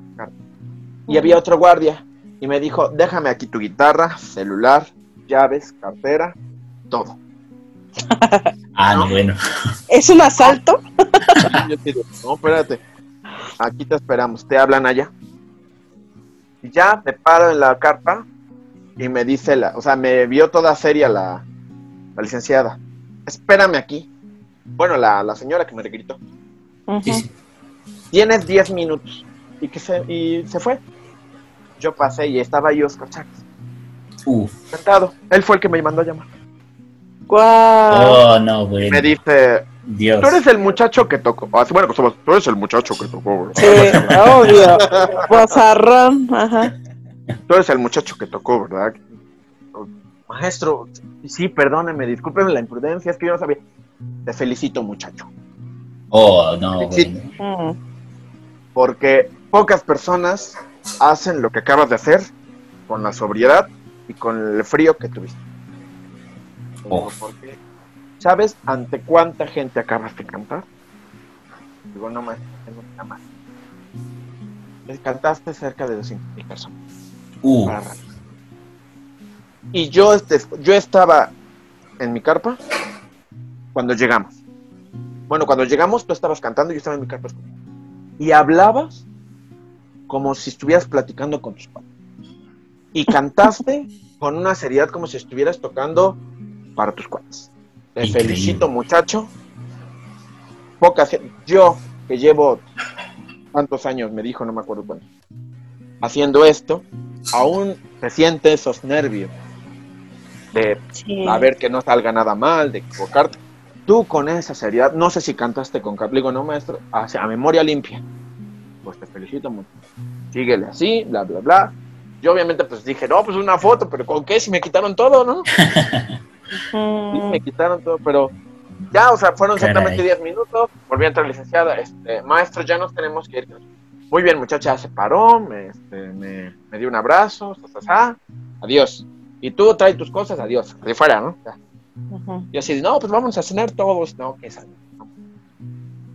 Y había otro guardia y me dijo, déjame aquí tu guitarra, celular, llaves, cartera, todo. ah, no, bueno. ¿Es un asalto? no, espérate. Aquí te esperamos. Te hablan allá. Y ya me paro en la carpa y me dice, la, o sea, me vio toda seria la, la licenciada. Espérame aquí. Bueno, la, la señora que me gritó. Tienes 10 minutos. Y, que se, y se fue. Yo pasé y estaba ahí Oscar Chávez. Sentado. Él fue el que me mandó a llamar. Oh, no, güey. Me dice, Dios. Tú eres el muchacho que tocó. Ah, bueno, pues tú eres el muchacho que tocó, Sí, obvio. Bozarrón, ajá. Tú eres el muchacho que tocó, ¿verdad? Maestro, sí, perdóneme, discúlpeme la imprudencia, es que yo no sabía. Te felicito, muchacho. Oh, no, güey. Mm. Porque pocas personas hacen lo que acabas de hacer con la sobriedad y con el frío que tuviste. Porque, ¿sabes ante cuánta gente acabas de cantar? Digo, no más, nada más. Cantaste cerca de 200 personas. Uh. Y yo, este, yo estaba en mi carpa cuando llegamos. Bueno, cuando llegamos tú estabas cantando y yo estaba en mi carpa. Y hablabas como si estuvieras platicando con tus padres. Y cantaste con una seriedad como si estuvieras tocando para tus cuates. Te felicito, muchacho. Pocas, yo que llevo tantos años, me dijo, no me acuerdo cuánto, haciendo esto, aún se siente esos nervios de a ver que no salga nada mal, de equivocarte. Tú con esa seriedad, no sé si cantaste con Capligo, no maestro, a, a memoria limpia. Pues te felicito mucho. Síguele así, bla, bla, bla. Yo obviamente pues dije, no, pues una foto, pero ¿con qué? Si me quitaron todo, ¿no? sí, me quitaron todo, pero ya, o sea, fueron exactamente 10 minutos, volví a entrar licenciada, este, maestro, ya nos tenemos que ir. Muy bien, muchacha, se paró, me, este, me, dio un abrazo, adiós. Y tú trae tus cosas, adiós, de fuera, ¿no? Y así, no, pues vamos a cenar todos, no, que esa,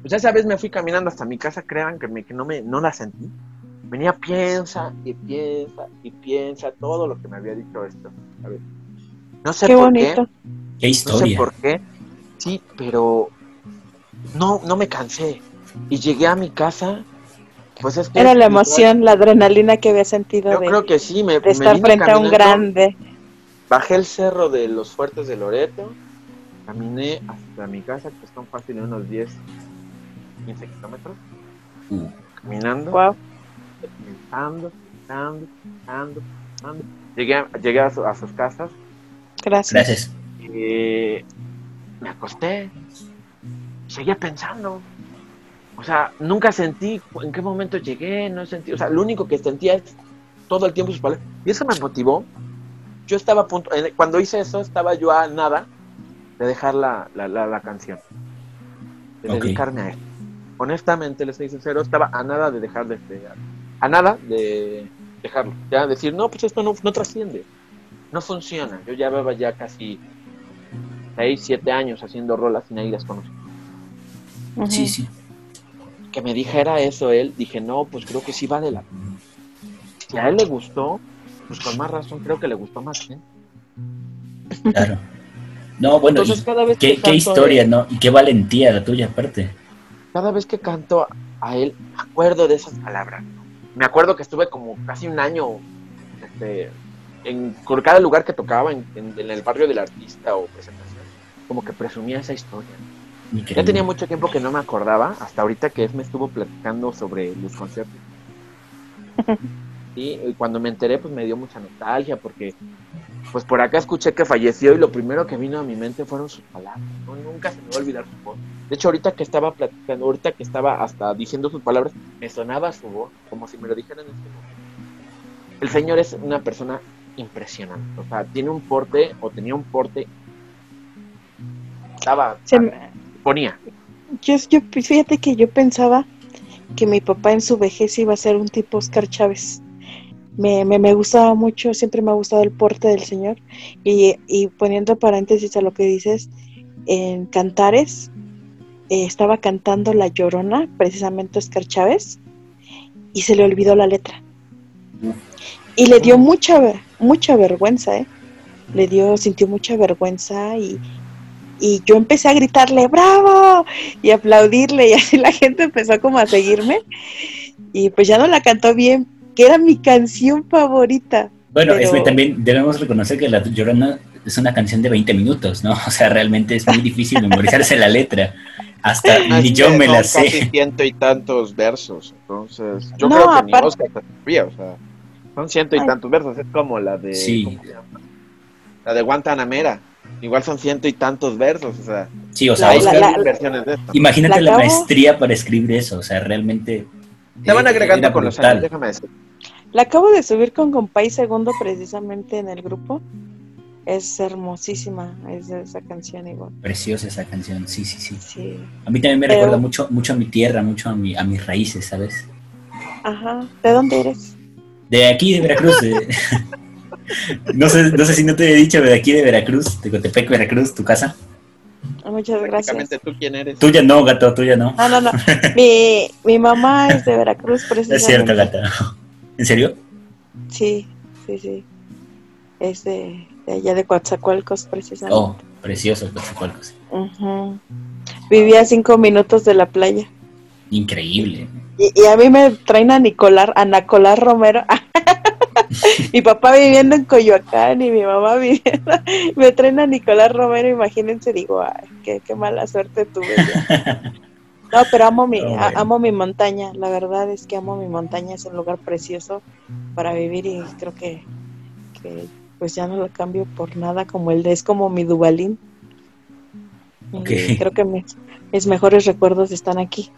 Pues esa vez me fui caminando hasta mi casa, crean que, me, que no, me, no la sentí. Venía, piensa y piensa y piensa todo lo que me había dicho esto. No sé qué por bonito. qué. historia. No sé por qué. Sí, pero no, no me cansé. Y llegué a mi casa pues es que Era la emoción, la adrenalina que había sentido. Yo creo que sí, me, de estar frente a un grande. Bajé el cerro de los fuertes de Loreto, caminé hasta mi casa, que están fácil unos 10, 15 kilómetros, uh. caminando, wow. pensando, pensando, pensando, pensando. Llegué, a, llegué a, a, sus casas. Gracias. Gracias. Eh, me acosté, seguía pensando. O sea, nunca sentí en qué momento llegué, no sentí, o sea, lo único que sentía es todo el tiempo sus palabras. Y eso me motivó. Yo estaba a punto, cuando hice eso, estaba yo a nada de dejar la, la, la, canción, de dedicarme a él. Honestamente, les soy sincero, estaba a nada de dejar de, a nada de dejarlo. Ya decir, no, pues esto no, no trasciende, no funciona. Yo ya llevaba ya casi 6, 7 años haciendo rolas y nadie las conoce. Sí, sí que me dijera eso él, dije, no, pues creo que sí vale la pena. Si a él le gustó, pues con más razón creo que le gustó más. ¿eh? Claro. No, bueno, qué, historia, ¿no? Y qué valentía la tuya aparte. Cada vez que canto a él, me acuerdo de esas palabras. Me acuerdo que estuve como casi un año este, en por cada lugar que tocaba, en, en el barrio del artista o presentación, como que presumía esa historia. Ya tenía mucho tiempo que no me acordaba, hasta ahorita que él me estuvo platicando sobre los conciertos. y cuando me enteré, pues me dio mucha nostalgia, porque pues por acá escuché que falleció y lo primero que vino a mi mente fueron sus palabras. ¿no? Nunca se me va a olvidar su voz. De hecho, ahorita que estaba platicando, ahorita que estaba hasta diciendo sus palabras, me sonaba su voz, como si me lo dijeran en este momento. El señor es una persona impresionante. O sea, tiene un porte, o tenía un porte. Estaba ponía. Yo, yo, fíjate que yo pensaba que mi papá en su vejez iba a ser un tipo Oscar Chávez. Me, me, me gustaba mucho, siempre me ha gustado el porte del señor. Y, y poniendo paréntesis a lo que dices, en Cantares eh, estaba cantando La Llorona, precisamente Oscar Chávez, y se le olvidó la letra. Y le dio mucha, mucha vergüenza, ¿eh? Le dio, sintió mucha vergüenza y, y yo empecé a gritarle ¡Bravo! y aplaudirle y así la gente empezó como a seguirme y pues ya no la cantó bien, que era mi canción favorita. Bueno, es que también debemos reconocer que La Llorona es una canción de 20 minutos, ¿no? O sea, realmente es muy difícil memorizarse la letra. Hasta ni yo me la sé. Casi ciento y tantos versos, entonces yo creo que ni Oscar sabía, o sea, son ciento y tantos versos, es como la de... Sí. La de Guantanamera. Igual son ciento y tantos versos, o sea. Sí, o sea, versiones de esto. imagínate la, maestría para escribir eso, o sea, realmente. Te van agregando con los años, déjame decir. La acabo de subir con Compay Segundo precisamente en el grupo. Es hermosísima es esa canción igual. Preciosa esa canción, sí, sí, sí. sí. A mí también me recuerda mucho, mucho a mi tierra, mucho a, mi, a mis raíces, ¿sabes? Ajá. ¿De dónde eres? De aquí, de Veracruz. No sé, no sé si no te he dicho de aquí de Veracruz, de Cotepec, Veracruz, tu casa. Muchas gracias. ¿tú quién eres? Tuya no, gato, tuya no. No, no, no. mi, mi mamá es de Veracruz, precisamente. Es cierto, gata. ¿En serio? Sí, sí, sí. Es de, allá de Coatzacoalcos, precisamente. Oh, precioso Coatzacoalcos. Vivía a cinco minutos de la playa. Increíble. Y, a mí me traen a Nicolás, a Nicolás Romero. mi papá viviendo en Coyoacán y mi mamá viviendo, me traen a Nicolás Romero, imagínense, digo, ay, qué, qué mala suerte tuve. No, pero amo mi, amo mi montaña, la verdad es que amo mi montaña, es un lugar precioso para vivir y creo que, pues ya no lo cambio por nada como el de, es como mi Dubalín. Creo que mis, mejores recuerdos están aquí.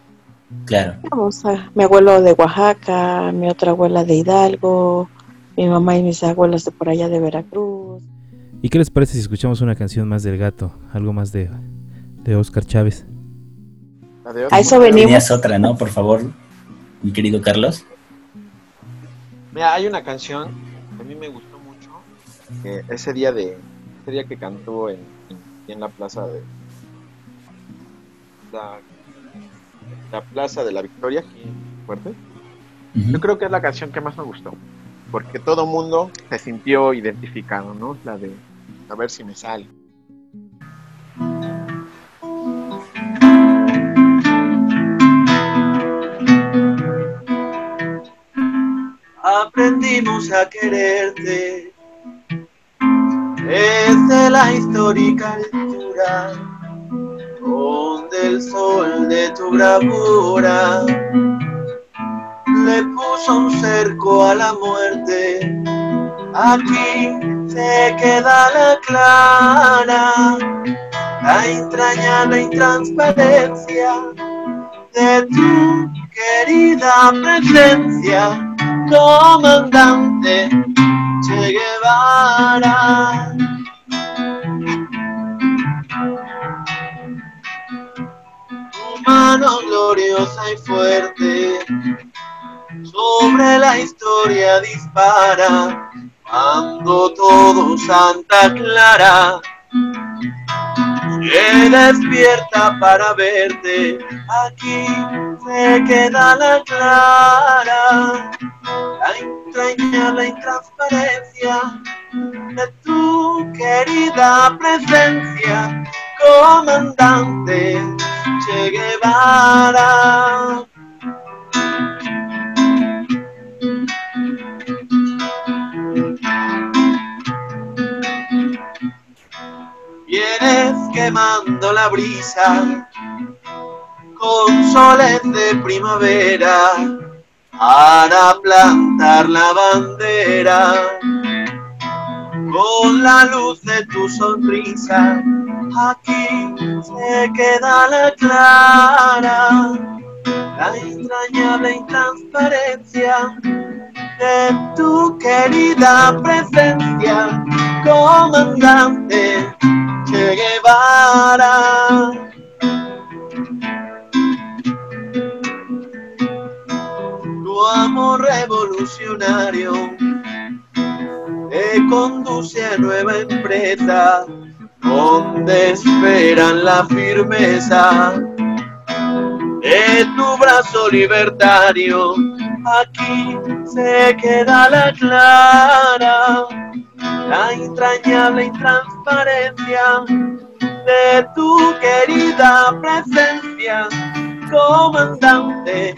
Claro. Vamos a, mi abuelo de Oaxaca, mi otra abuela de Hidalgo, mi mamá y mis abuelos de por allá de Veracruz. ¿Y qué les parece si escuchamos una canción más del gato? Algo más de, de Oscar Chávez. A eso venimos. Tenías otra, ¿no? Por favor, mi querido Carlos. Mira, hay una canción que a mí me gustó mucho. ese día de ese día que cantó en, en, la plaza de la, plaza de la Victoria aquí en Fuerte. Yo creo que es la canción que más me gustó. Porque todo mundo se sintió identificado, ¿no? La de a ver si me sale. aprendimos a quererte desde la histórica altura donde el sol de tu bravura le puso un cerco a la muerte aquí se queda la clara la entrañable intransparencia de tu querida presencia comandante Che Guevara. Mano gloriosa y fuerte sobre la historia dispara cuando todo Santa Clara que despierta para verte, aquí se queda la clara, la entrañable intransparencia de tu querida presencia, comandante Che Guevara. Vienes quemando la brisa con soles de primavera para plantar la bandera. Con la luz de tu sonrisa, aquí se queda la clara, la entrañable intransparencia de tu querida presencia, comandante Che Guevara. Tu amor revolucionario conduce a nueva empresa donde esperan la firmeza de tu brazo libertario. Aquí se queda la clara la entrañable intransparencia de tu querida presencia, comandante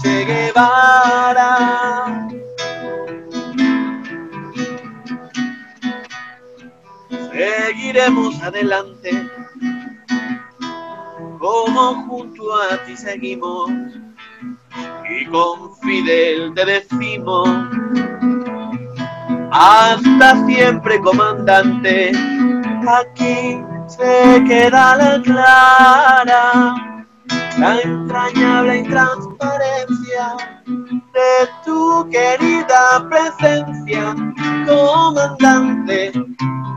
Che Guevara. Seguiremos adelante, como junto a ti seguimos, y con Fidel te decimos hasta siempre, comandante. Aquí se queda la clara, la entrañable intransparencia de tu querida presencia, comandante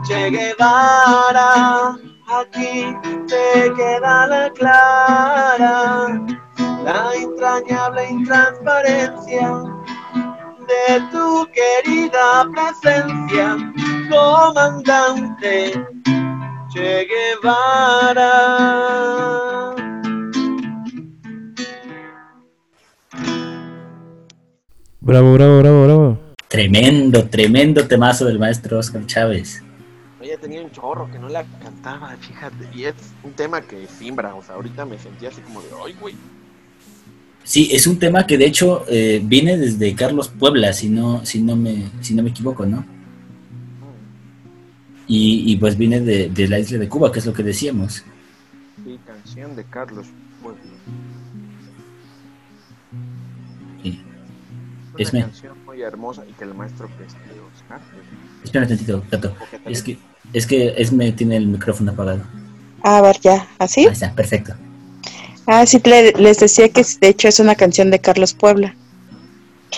Che Guevara. Aquí se queda la clara, la entrañable intransparencia de tu querida presencia, comandante Che Guevara. Bravo, bravo, bravo, bravo. Tremendo, tremendo temazo del maestro Oscar Chávez. Ella tenía un chorro que no la cantaba, fíjate. Y es un tema que simbra, o sea, ahorita me sentía así como de, ¡ay, güey! Sí, es un tema que de hecho eh, viene desde Carlos Puebla, si no, si no me, si no me equivoco, ¿no? Y, pues viene de, la isla de Cuba, que es lo que decíamos. Sí, canción de Carlos Una canción muy hermosa y que el maestro prestó Oscar. Espera un tantito, Gato. Es que, es que Esme tiene el micrófono apagado. A ver, ya, ¿así? Ahí está, perfecto. Ah, sí, les decía que de hecho es una canción de Carlos Puebla.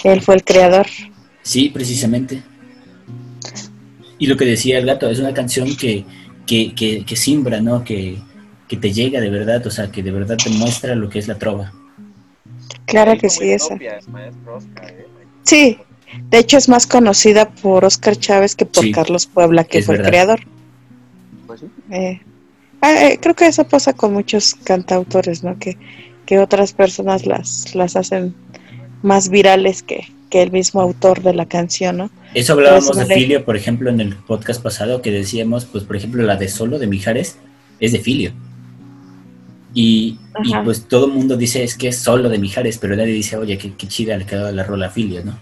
Él fue el creador. Sí, precisamente. Y lo que decía el gato, es una canción que, que, que, que simbra, ¿no? Que, que te llega de verdad, o sea, que de verdad te muestra lo que es la trova. Claro que sí, esa. ¿eh? Sí, de hecho es más conocida por Oscar Chávez que por Carlos Puebla, que fue el creador. Pues sí. Eh, Ah, eh, creo que eso pasa con muchos cantautores, ¿no? Que, que otras personas las, las hacen más virales que, el mismo autor de la canción, ¿no? Eso hablábamos de Filio, por ejemplo, en el podcast pasado, que decíamos, pues, por ejemplo, la de Solo de Mijares es de Filio. Y, pues todo el mundo dice es que es solo de Mijares, pero nadie dice, oye, qué, qué chida le quedó la rola a Filio, ¿no?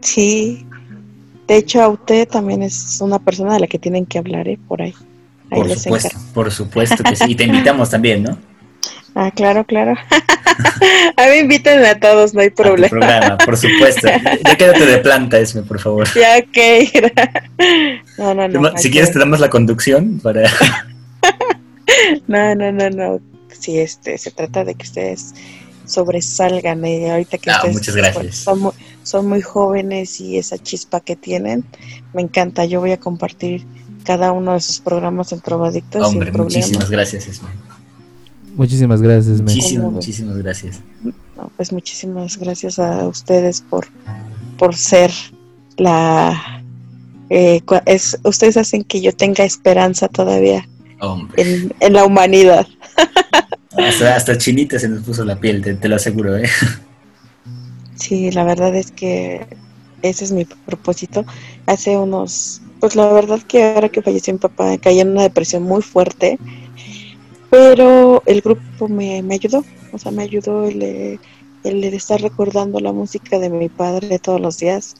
Sí. De hecho, a usted también es una persona de la que tienen que hablar, ¿eh? Por ahí por supuesto, por supuesto que sí. Y te invitamos también, ¿no? Ah, claro, claro. a mí inviten a todos, no hay problema. programa, por supuesto. Ya quédate de planta, Esme, por favor. Ya, ok. no, no, no. Si quieres, te damos la conducción para. no, no, no, no. Sí, este, se trata de que ustedes sobresalgan. Y eh, ahorita que ah, muchas gracias. Son muy, son muy jóvenes y esa chispa que tienen, me encanta. Yo voy a compartir cada uno de sus programas en Trovadictos. Hombre, muchísimas gracias, Esme. Muchísimas gracias, Esme. Muchísimas, muchísimas gracias. pues muchísimas gracias a ustedes por, por ser la... Eh, es, ustedes hacen que yo tenga esperanza todavía en, en, la humanidad. Hasta, hasta chinita se nos puso la piel, te, te lo aseguro, ¿eh? Sí, la verdad es que ese es mi propósito. Hace unos pues la verdad que ahora que falleció mi papá caí en una depresión muy fuerte, pero el grupo me, ayudó, o sea, me ayudó el, el, estar recordando la música de mi padre todos los días,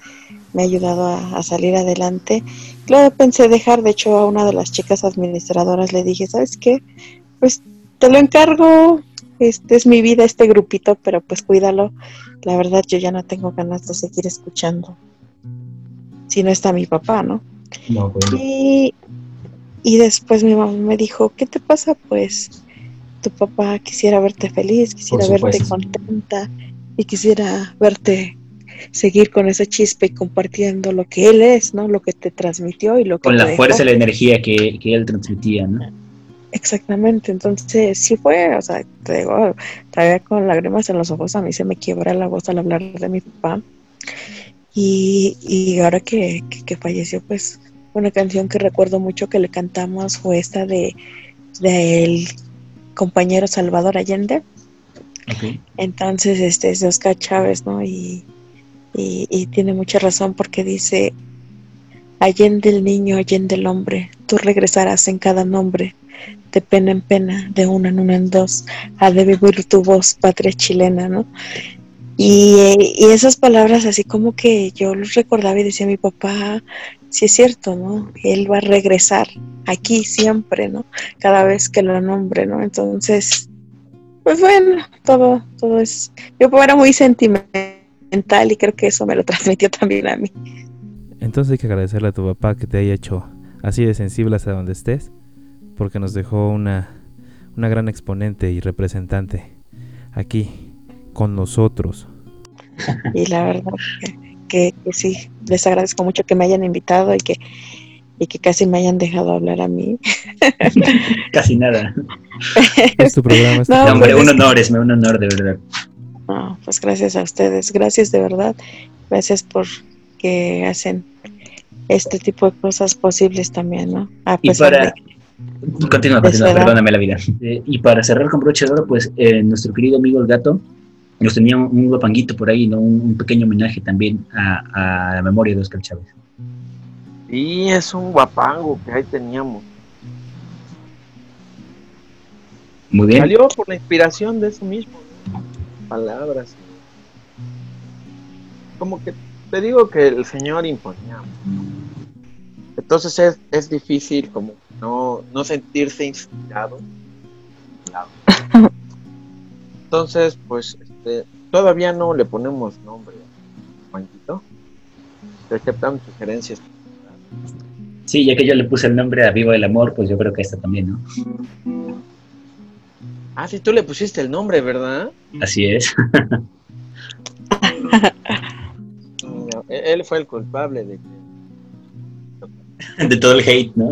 me ha ayudado a, salir adelante. Luego pensé dejar, de hecho a una de las chicas administradoras le dije, ¿sabes qué? Pues te lo encargo, este es mi vida, este grupito, pero pues cuídalo. La verdad yo ya no tengo ganas de seguir escuchando. Si no está mi papá, ¿no? y, y después mi mamá me dijo, ¿qué te pasa? Pues tu papá quisiera verte feliz, quisiera verte contenta y quisiera verte seguir con esa chispa y compartiendo lo que él es, ¿no? Lo que te transmitió y lo que Con la fuerza y la energía que, que, él transmitía, ¿no? Exactamente, entonces sí fue, o sea, te digo, todavía con lágrimas en los ojos a mí se me quiebra la voz al hablar de mi papá y, y ahora que, falleció, pues una canción que recuerdo mucho que le cantamos fue esta de del compañero Salvador Allende. Entonces, este es de Oscar Chávez, ¿no? Y, y, tiene mucha razón porque dice, Allende el niño, Allende el hombre, tú regresarás en cada nombre, de pena en pena, de una en una en dos, ha de vivir tu voz, patria chilena, ¿no? Y, esas palabras así como que yo los recordaba y decía mi papá, sí es cierto, ¿no? Él va a regresar aquí siempre, ¿no? Cada vez que lo nombre, ¿no? Entonces, pues bueno, todo, todo es... Yo era muy sentimental y creo que eso me lo transmitió también a mí. Entonces hay que agradecerle a tu papá que te haya hecho así de sensible hasta donde estés, porque nos dejó una, una gran exponente y representante aquí con nosotros. Y la verdad que, sí, les agradezco mucho que me hayan invitado y que, y que casi me hayan dejado hablar a mí. casi nada. es tu programa. no, hombre, un honor, es un honor de verdad. No, pues gracias a ustedes, gracias de verdad, gracias por que hacen este tipo de cosas posibles también, ¿no? y para... Continúa, continúa, perdóname la vida. Eh, y para cerrar con broche de oro, pues eh, nuestro querido amigo el gato nos tenía un, guapanguito por ahí, ¿no? Un, pequeño homenaje también a, la memoria de Oscar Chávez. Sí, es un guapango que ahí teníamos. Muy bien. Salió por la inspiración de eso mismo. Palabras. Como que te digo que el Señor imponía. Entonces es, es difícil como no, no sentirse inspirado. Entonces, pues, este, todavía no le ponemos nombre Juanquito. Te aceptan sugerencias. Sí, ya que yo le puse el nombre a Vivo el Amor, pues yo creo que esta también, ¿no? Ah, sí, tú le pusiste el nombre, ¿verdad? Así es. él fue el culpable de que... De todo el hate, ¿no?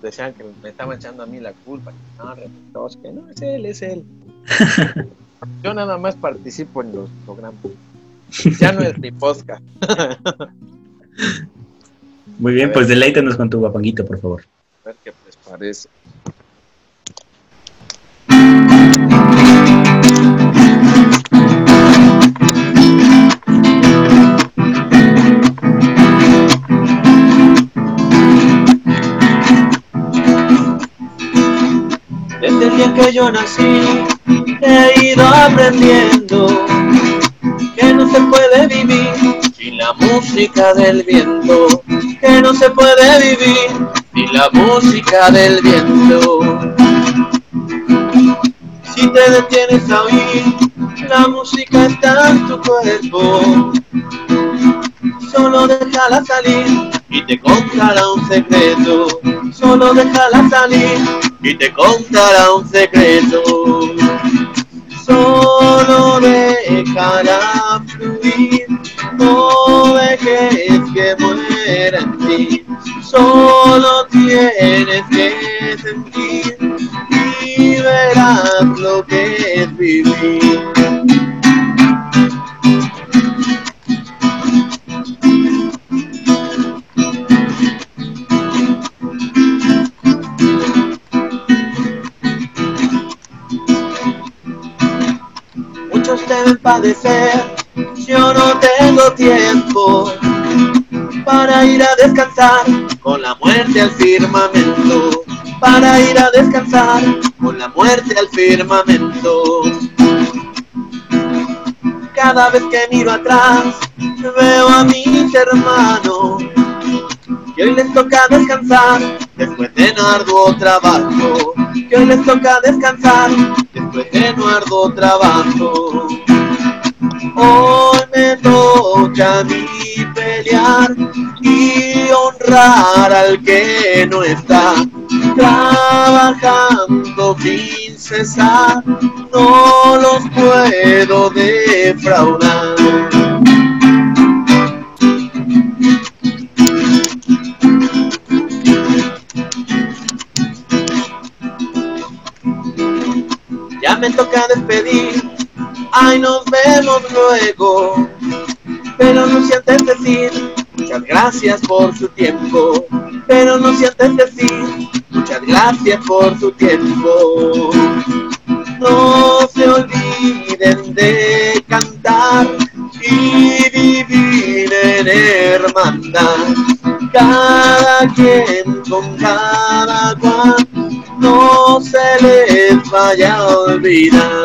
decían que me estaba echando a mí la culpa. No, que no, es él, es él. Yo nada más participo en los programas. Ya no es mi podcast. Muy bien, pues deleítanos con tu guapanguito, por favor. A ver qué les parece. Yo nací, he ido aprendiendo que no se puede vivir sin la música del viento, que no se puede vivir sin la música del viento. Si te detienes a oír, la música está en tu cuerpo. Solo déjala salir y te contará un secreto. Solo déjala salir y te contará un secreto. Solo déjala fluir, no dejes que muera en ti. Solo tienes que sentir y verás lo que es vivir. Muchos deben padecer, yo no tengo tiempo para ir a descansar. Con la muerte al firmamento, para ir a descansar. Con la muerte al firmamento. Cada vez que miro atrás, veo a mis hermanos. Que hoy les toca descansar. Después de un arduo trabajo, que hoy les toca descansar un arduo trabajo. Hoy me toca a mí pelear y honrar al que no está trabajando sin cesar. No los puedo defraudar. Me toca despedir ay nos vemos luego. Pero no sientes decir muchas gracias por su tiempo. Pero no sientes decir muchas gracias por su tiempo. No se olviden de cantar y vivir en hermandad. Cada quien con cada cual no se les vaya a olvidar.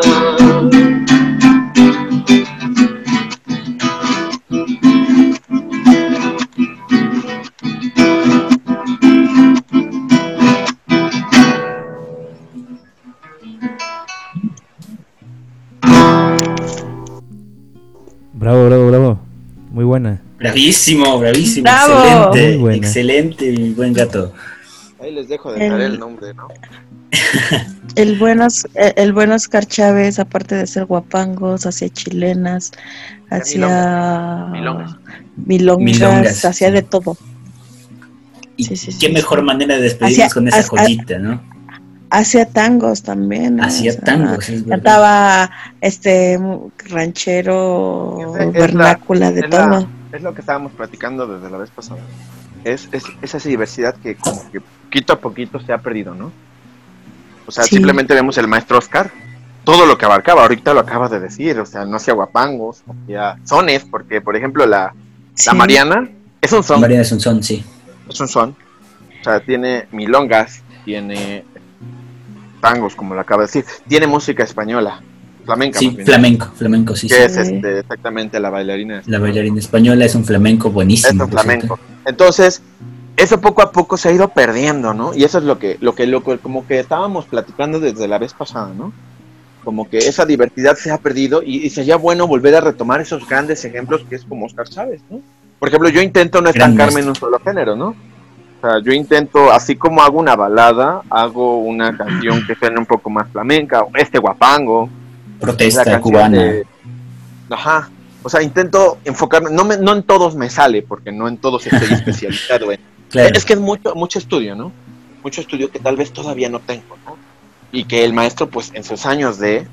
Bravo, bravo, bravo. Muy buena. Bravísimo, bravísimo. Bravo. Excelente, Muy buena. excelente, mi buen gato. Ahí les dejo de dar el nombre, ¿no? El buenos, el, el buen Oscar Chávez, aparte de ser guapangos, hacía chilenas, hacía Milongas. milongas, Milongas, hacía sí. de todo. Y Sí, sí, qué sí, mejor sí. manera de despedirnos Hacía- con esa joyita, ¿no? Hacía tangos también. ¿no? Hacía O sea, tangos, es verdad. Cantaba este ranchero, es la- vernácula de la- todo. es lo que estábamos platicando desde la vez pasada. Es, es, es esa diversidad que como que poquito a poquito se ha perdido, ¿no? O sea, Sí. simplemente vemos el maestro Oscar, todo lo que abarcaba, ahorita lo acabas de decir, o sea, no hacía guapangos, hacía sones, porque por ejemplo la, Sí. la Mariana es un son, María de Asunción, sí. es un son, o sea, tiene milongas, tiene tangos, como lo acaba de decir, tiene música española, flamenca. Sí, flamenco, flamenco, sí. Que es este, exactamente la bailarina. La bailarina española es un flamenco buenísimo. Es un flamenco. Entonces, eso poco a poco se ha ido perdiendo, ¿no? Y eso es lo que, lo que, lo, como que estábamos platicando desde la vez pasada, ¿no? Como que esa diversidad se ha perdido y, sería bueno volver a retomar esos grandes ejemplos que es como Oscar Chávez, ¿no? Por ejemplo, yo intento no estancarme en un solo género, ¿no? O sea, yo intento, así como hago una balada, hago una canción que suene un poco más flamenca, este guapango. Protesta cubana. Ajá. O sea, intento enfocarme, no, me, no en todos me sale, porque no en todos estoy especializado en, es que es mucho, mucho estudio, ¿no? Mucho estudio que tal vez todavía no tengo, ¿no? Y que el maestro, pues, en sus años de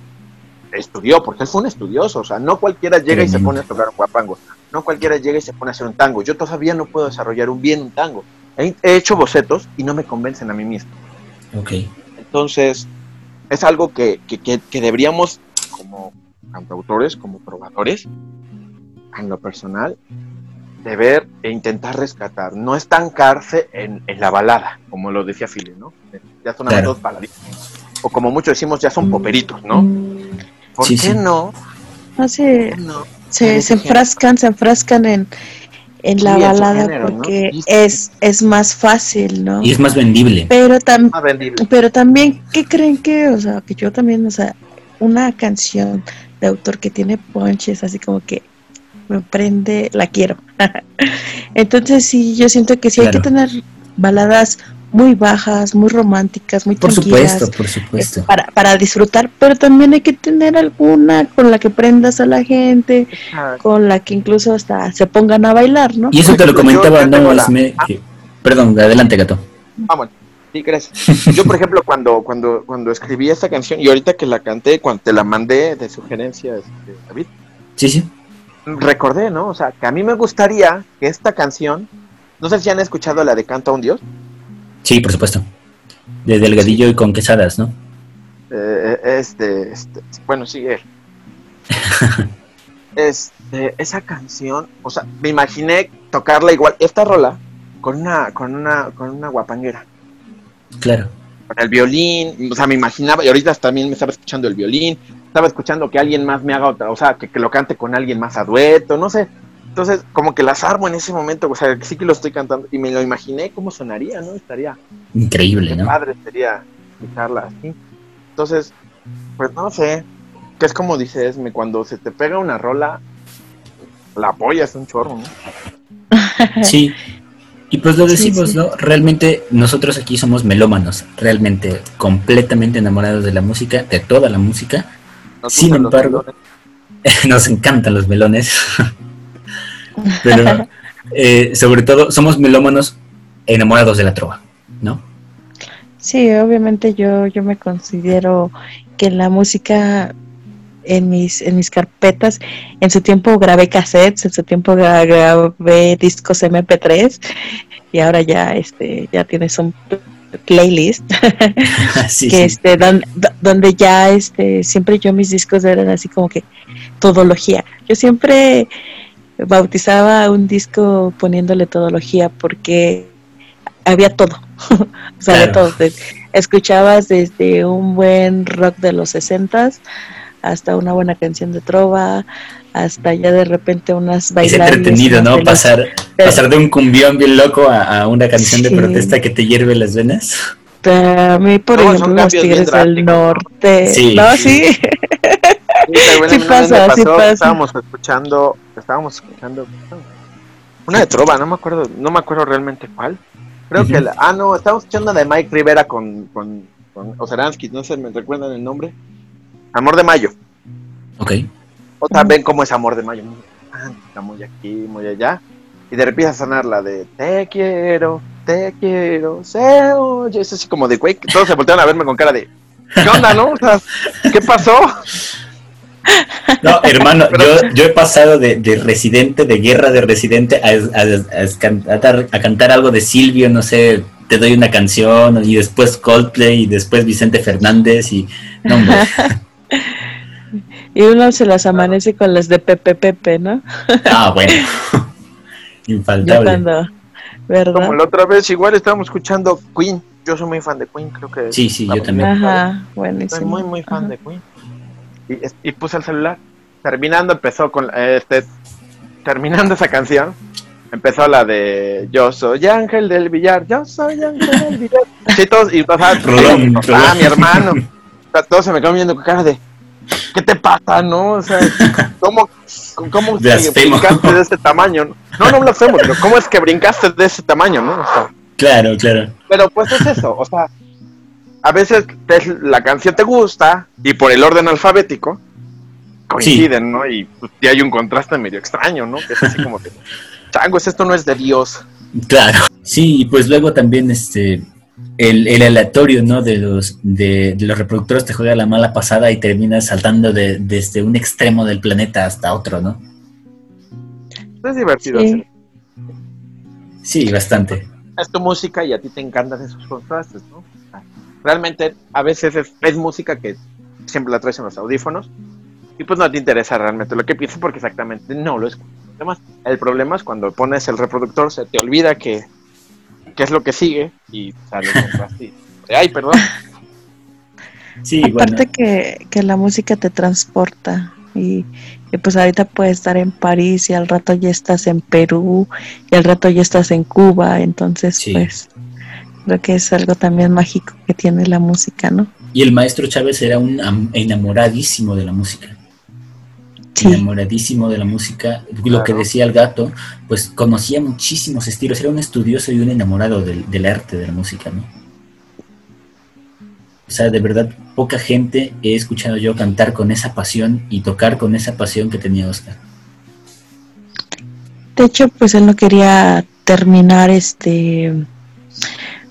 estudió, porque él fue un estudioso, o sea, no cualquiera llega y se pone a tocar un guapango, no cualquiera llega y se pone a hacer un tango, yo todavía no puedo desarrollar un bien un tango, he, hecho bocetos y no me convencen a mí mismo. Ok. Entonces, es algo que, que, que deberíamos, como cantautores, como probadores, en lo personal, de ver e intentar rescatar, no estancarse en, en la balada, como lo decía Philly, ¿no? Ya son claro. dos baladitas. O como muchos decimos, ya son poperitos, ¿no? ¿Por qué no? No, se, se, enfrascan, se enfrascan en, en la balada porque es, es más fácil, ¿no? Y es más vendible. Pero, pero también, ¿qué creen que, o sea, que yo también, o sea, una canción de autor que tiene ponches, así como que me prende, la quiero. Entonces sí, yo siento que sí hay que tener baladas muy bajas, muy románticas, muy por supuesto, por supuesto. Para, para disfrutar, pero también hay que tener alguna con la que prendas a la gente, con la que incluso hasta se pongan a bailar, ¿no? Y eso te lo comentaba, no, Perdón, adelante, gato. Vamos. Sí, gracias. Yo, por ejemplo, cuando, cuando, cuando escribí esta canción y ahorita que la canté, cuando te la mandé de sugerencia, este, David. Sí, sí recordé, ¿no? O sea, que a mí me gustaría que esta canción, no sé si han escuchado la de Canto a un Dios. Sí, por supuesto. De Delgadillo y con quesadas, ¿no? Eh, este, este, bueno, sí, él. este, esa canción, o sea, me imaginé tocarla igual, esta rola, con una, con una, con una guapanguera. Claro. Con el violín, o sea, me imaginaba, y ahorita también me estaba escuchando el violín, estaba escuchando que alguien más me haga otra, o sea, que, lo cante con alguien más a dueto, no sé. Entonces, como que las armo en ese momento, o sea, sí que lo estoy cantando y me lo imaginé cómo sonaría, ¿no? Estaría increíble, ¿no? Padre sería escucharla así. Entonces, pues no sé, que es como dices, me cuando se te pega una rola, la apoyas un chorro, ¿no? Sí. Y pues lo decimos, ¿no? Realmente nosotros aquí somos melómanos, realmente completamente enamorados de la música, de toda la música sin embargo, nos encantan los melones. Pero eh, sobre todo somos melómanos enamorados de la trova, ¿no? Sí, obviamente yo, yo me considero que la música en mis, en mis carpetas, en su tiempo grabé cassettes, en su tiempo grabé discos MP3 y ahora ya este ya tienes un playlist que este donde ya este siempre yo mis discos eran así como que todología. Yo siempre bautizaba un disco poniéndole todología porque había todo o sea de todo. Escuchabas desde un buen rock de los sesentas hasta una buena canción de trova hasta ya de repente unas bailables. Es entretenido, ¿no? Pasar, pasar de un cumbión bien loco a, una canción de protesta que te hierve las venas. A mí, por ejemplo, los Tigres del Norte. Sí. No, sí. Sí, pasa, sí pasa. Estábamos escuchando, estábamos escuchando una de trova, no me acuerdo, no me acuerdo realmente cuál. Creo que la, ah no, estábamos escuchando la de Mike Rivera con, con, con Oseransky, no sé, me recuerdan el nombre. Amor de Mayo. Ok. O también como es Amor de Mayo. Está muy aquí, muy allá. Y de repente a sonar la de Te quiero, te quiero, se oye. Es así como de, güey, todos se voltean a verme con cara de, ¿qué onda, no? O sea, ¿qué pasó? No, hermano, yo, yo he pasado de, de, residente, de guerra de residente, a, a, a, cantar algo de Silvio, no sé, te doy una canción, y después Coldplay, y después Vicente Fernández, y no, hombre. Y uno se las amanece con las de Pepe Pepe, ¿no? Ah, bueno. Infaltable. ¿verdad? Como la otra vez, igual estábamos escuchando Queen. Yo soy muy fan de Queen, creo que. Sí, sí, yo también. Ajá, buenísimo. Soy muy, muy fan de Queen. y, puse el celular. Terminando empezó con este terminando esa canción, empezó la de Yo soy Ángel del Villar, yo soy Ángel del Villar. Sí, todos, y pasaba, ah, mi hermano. Todos se me quedan viendo con cara de ¿qué te pasa, no? O sea, ¿cómo, cómo brincaste de ese tamaño? No, no hacemos, pero ¿cómo es que brincaste de ese tamaño, no? claro, claro. Pero pues es eso, o sea, a veces la canción te gusta y por el orden alfabético coinciden, ¿no? Y, pues, hay un contraste medio extraño, ¿no? Que es así como que, changos, esto no es de Dios. Claro. Sí, y pues luego también este el, el aleatorio, ¿no? De los, de, los reproductores te juega la mala pasada y terminas saltando de, desde un extremo del planeta hasta otro, ¿no? Es divertido. Sí, bastante. Es tu música y a ti te encantan esos contrastes, ¿no? Realmente a veces es, música que siempre la traes en los audífonos y pues no te interesa realmente lo que piensas porque exactamente no lo escuchas. Además, el problema es cuando pones el reproductor se te olvida que qué es lo que sigue y sale así. Ay, perdón. Sí, Aparte que, que, la música te transporta y, pues ahorita puedes estar en París y al rato ya estás en Perú y al rato ya estás en Cuba, entonces pues creo que es algo también mágico que tiene la música, ¿no? Y el maestro Chávez era un enamoradísimo de la música enamoradísimo de la música, lo que decía el gato, pues conocía muchísimos estilos, era un estudioso y un enamorado del, arte de la música, ¿no? O sea, de verdad, poca gente he escuchado yo cantar con esa pasión y tocar con esa pasión que tenía Oscar. De hecho, pues él no quería terminar este...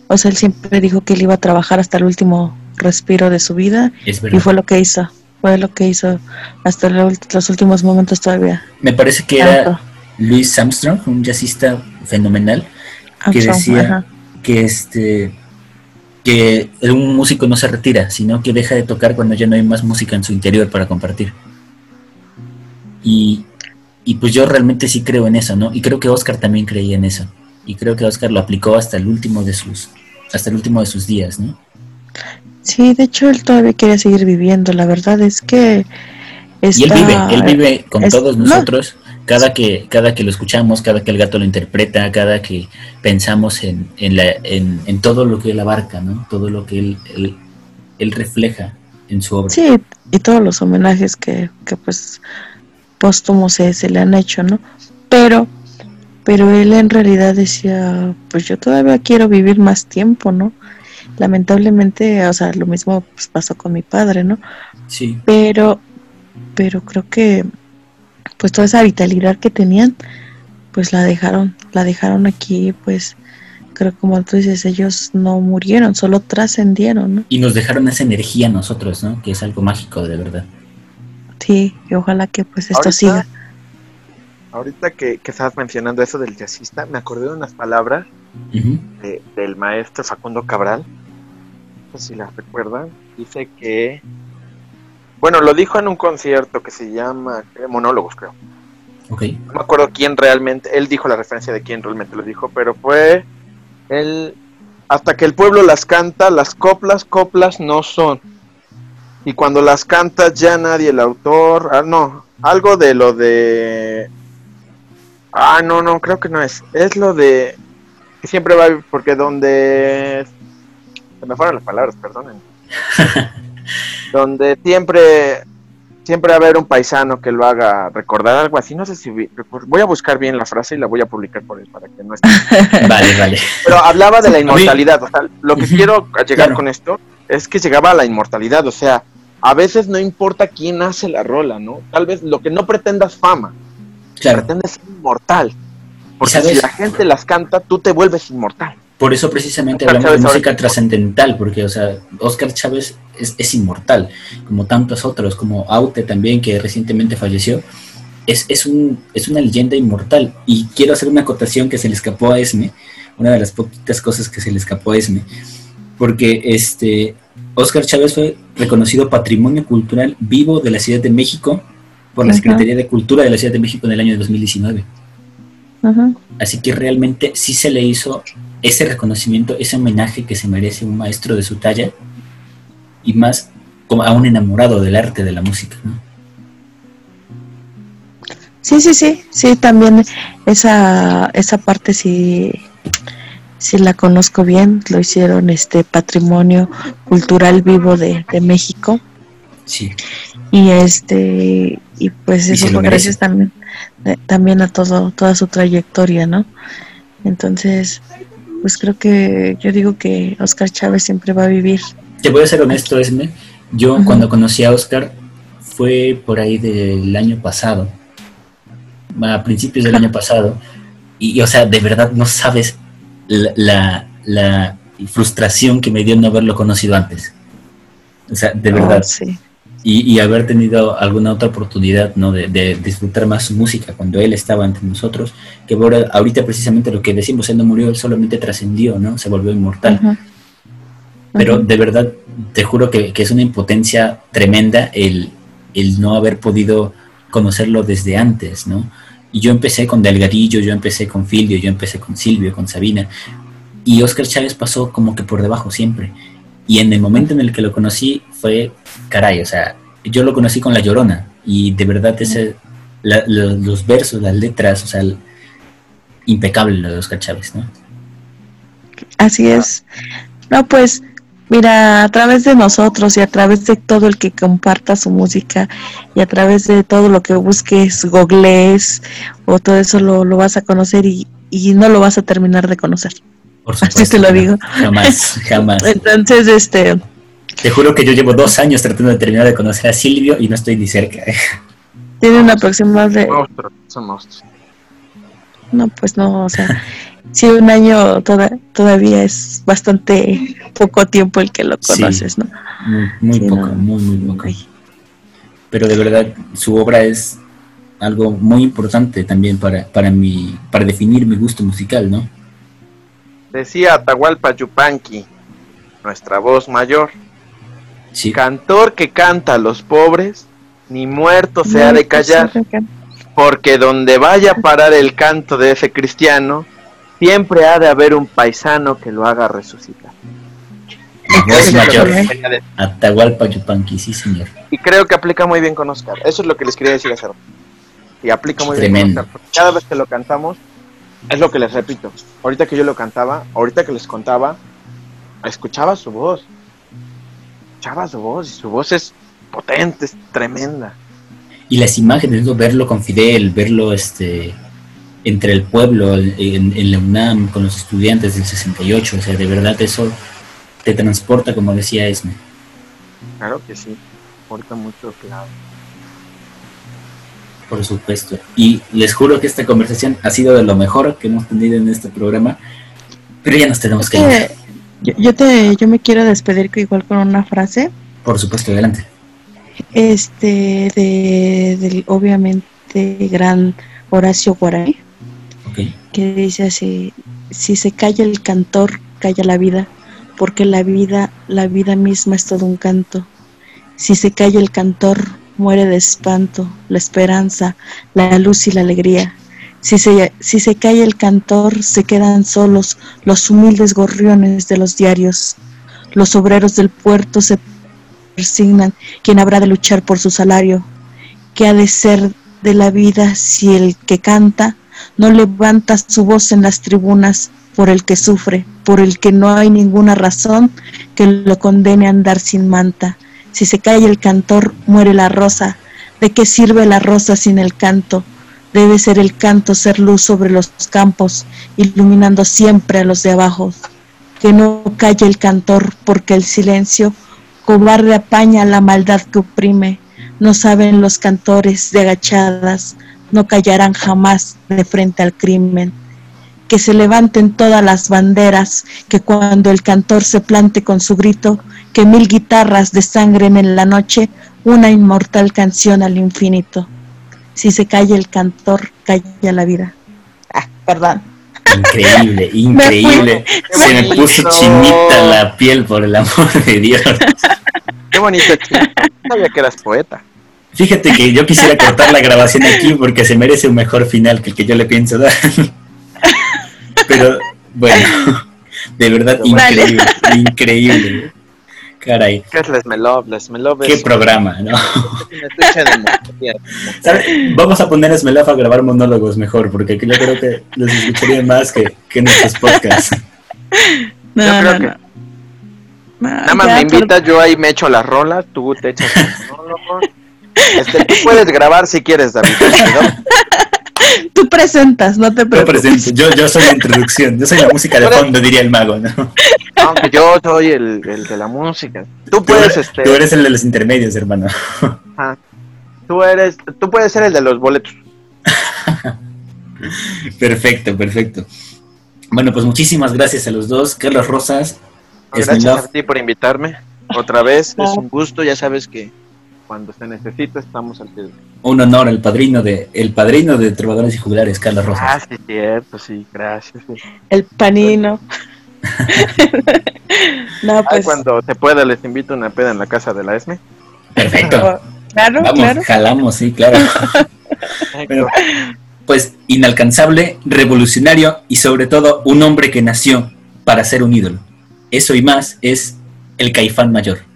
O sea, él siempre dijo que él iba a trabajar hasta el último respiro de su vida y fue lo que hizo fue lo que hizo hasta los últimos momentos todavía. Me parece que era Louis Armstrong, un jazzista fenomenal, que decía que este que un músico no se retira, sino que deja de tocar cuando ya no hay más música en su interior para compartir. Y, y pues yo realmente sí creo en eso, ¿no? Y creo que Oscar también creía en eso. Y creo que Oscar lo aplicó hasta el último de sus, hasta el último de sus días, ¿no? Sí, de hecho él todavía quiere seguir viviendo. La verdad es que y él vive, él vive con todos nosotros. Cada que, cada que lo escuchamos, cada que el gato lo interpreta, cada que pensamos en, en, la, en, en todo lo que él abarca, ¿no? Todo lo que él, él, refleja en su obra. Sí, y todos los homenajes que, que pues póstumos se, se le han hecho, ¿no? Pero, pero él en realidad decía, pues yo todavía quiero vivir más tiempo, ¿no? Lamentablemente, o sea, lo mismo pues, pasó con mi padre, ¿no? Sí. Pero, pero creo que, pues toda esa vitalidad que tenían, pues la dejaron, la dejaron aquí, pues creo como tú dices, ellos no murieron, solo trascendieron, ¿no? Y nos dejaron esa energía a nosotros, ¿no? Que es algo mágico, de verdad. Sí, y ojalá que pues esto siga. Ahorita que, que, estabas mencionando eso del jazzista, me acordé de unas palabras del maestro Facundo Cabral, no sé si las recuerdan, dice que, bueno, lo dijo en un concierto que se llama Monólogos, creo. Okay. No me acuerdo quién realmente, él dijo la referencia de quién realmente lo dijo, pero fue él, hasta que el pueblo las canta, las coplas, coplas no son. Y cuando las canta ya nadie, el autor, ah, no, algo de lo de... Ah, no, no, creo que no es. Es lo de siempre va, porque donde, se me fueron las palabras, perdonen, donde siempre, siempre va a haber un paisano que lo haga recordar algo así, no sé si, voy a buscar bien la frase y la voy a publicar por él para que no esté. vale, vale. Pero hablaba de la inmortalidad, o sea, lo que quiero llegar con esto es que llegaba a la inmortalidad, o sea, a veces no importa quién hace la rola, ¿no? Tal vez lo que no pretendas fama, claro. pretendes ser inmortal. Porque si la gente las canta, tú te vuelves inmortal. Por eso precisamente hablamos de música trascendental, porque, o sea, Oscar Chávez es, inmortal, como tantos otros, como Aute también, que recientemente falleció. Es, es, un, es una leyenda inmortal. Y quiero hacer una acotación que se le escapó a Esme, una de las poquitas cosas que se le escapó a Esme, porque este, Oscar Chávez fue reconocido Patrimonio Cultural Vivo de la Ciudad de México por la Secretaría de Cultura de la Ciudad de México en el año 2019. Así que realmente sí se le hizo ese reconocimiento, ese homenaje que se merece un maestro de su talla y más como a un enamorado del arte de la música, ¿no? Sí, sí, sí, sí, también esa, esa parte sí, sí la conozco bien, lo hicieron este patrimonio cultural vivo de, México. Sí. Y este, y pues eso fue gracias también, eh, también a todo, toda su trayectoria, ¿no? Entonces, pues creo que yo digo que Oscar Chávez siempre va a vivir. Te voy a ser honesto, Esme. Yo cuando conocí a Oscar fue por ahí del año pasado a principios del año pasado. Y, o sea, de verdad no sabes la, frustración que me dio no haberlo conocido antes. O sea, de verdad. sí. Y, haber tenido alguna otra oportunidad ¿no? De, disfrutar más su música cuando él estaba entre nosotros, que ahora, ahorita precisamente lo que decimos, él no murió, él solamente trascendió, ¿no? Se volvió inmortal. Pero de verdad, te juro que, es una impotencia tremenda el, el no haber podido conocerlo desde antes, ¿no? Y yo empecé con Delgadillo, yo empecé con Filio, yo empecé con Silvio, con Sabina. Y Oscar Chávez pasó como que por debajo siempre. Y en el momento en el que lo conocí fue, caray, o sea, yo lo conocí con La Llorona. Y de verdad ese, los versos, las letras, o sea, impecable lo de Oscar Chávez, ¿no? Así es. No, pues Mira, a través de nosotros y a través de todo el que comparta su música y a través de todo lo que busques, googlees o todo eso lo, vas a conocer y, no lo vas a terminar de conocer. Por supuesto. Así te lo digo. Jamás, jamás. Entonces, este... Te juro que yo llevo dos años tratando de terminar de conocer a Silvio y no estoy ni cerca. Tiene una aproximada de... No, pues no, o sea, sí, un año todavía es bastante poco tiempo el que lo conoces, ¿no? Muy, poco, muy, muy poco. Pero de verdad, su obra es algo muy importante también para, para, mi, para definir mi gusto musical, ¿no? Decía Atahualpa Yupanqui, nuestra voz mayor. Sí. Cantor que canta a los pobres, ni muerto se ha de callar, porque donde vaya a parar el canto de ese cristiano, siempre ha de haber un paisano que lo haga resucitar. Es mayor. Atahualpa Yupanqui, sí, señor. Y creo que aplica muy bien con Oscar. Eso es lo que les quería decir hacer. Y aplica muy bien con Oscar. cada vez que lo cantamos, es lo que les repito. Ahorita que yo lo cantaba, ahorita que les contaba, escuchaba su voz. Escuchaba su voz y su voz es potente, es tremenda. Y las imágenes, verlo con Fidel, verlo este entre el pueblo, en, la UNAM, con los estudiantes del 68, o sea, de verdad eso te transporta, como decía Esme. Claro que sí, importa mucho, claro. Por supuesto. Y les juro que esta conversación ha sido de lo mejor que hemos tenido en este programa, pero ya nos tenemos que ir. Yo, te, yo me quiero despedir igual con una frase. Por supuesto, adelante. Este, de, del obviamente gran Horacio Guaraní que dice así, si se calla el cantor, calla la vida, porque la vida, la vida misma es todo un canto. Si se calla el cantor, muere de espanto, la esperanza, la luz y la alegría. Si se, si se calla el cantor, se quedan solos los humildes gorriones de los diarios. Los obreros del puerto se persignan, ¿quién habrá de luchar por su salario? ¿Qué ha de ser de la vida si el que canta no levanta su voz en las tribunas por el que sufre, por el que no hay ninguna razón que lo condene a andar sin manta. Si se cae el cantor, muere la rosa. ¿De qué sirve la rosa sin el canto? Debe ser el canto ser luz sobre los campos, iluminando siempre a los de abajo. Que no calle el cantor, porque el silencio cobarde apaña la maldad que oprime. No saben los cantores de agachadas, no callarán jamás de frente al crimen. Que se levanten todas las banderas, que cuando el cantor se plante con su grito, que mil guitarras desangren en la noche una inmortal canción al infinito. Si se calla el cantor, calla la vida. Ah, perdón. Increíble, increíble. se me puso chinita la piel por el amor de Dios. Qué bonito, sabía que eras poeta. Fíjate que yo quisiera cortar la grabación aquí porque se merece un mejor final que el que yo le pienso dar. Pero bueno, de verdad increíble, increíble. Caray. ¿Qué es? Lesmelov Qué programa, ¿no? Vamos a poner a Smelov a grabar monólogos mejor, porque yo creo que los escucharía más que, que nuestros podcasts. No, yo creo que... Nada más me invitas, yo ahí me echo las rolas, tú te echas los monólogos. Este, tú puedes grabar si quieres, David. Tú presentas, no te preocupes. Yo, yo, soy la introducción, yo soy la música de fondo, diría el mago, ¿no? Aunque yo soy el, el de la música. Tú puedes, tú, este... Tú eres el de los intermedios, hermano. Tú eres, tú puedes ser el de los boletos. perfecto, perfecto. Bueno, pues muchísimas gracias a los dos, Carlos Rosas. Gracias a ti por invitarme. Otra vez, es un gusto, ya sabes que cuando se necesita estamos al pie. Un honor, el padrino de el padrino de Trovadores y Juglares, Carlos Rosas. Ah, sí, cierto, sí, gracias. El panino. no, pues... cuando se pueda les invito a una peda en la casa de la ESME. Perfecto. claro, Vamos, claro. jalamos, sí, claro. pues inalcanzable, revolucionario y sobre todo un hombre que nació para ser un ídolo. Eso y más es el caifán mayor.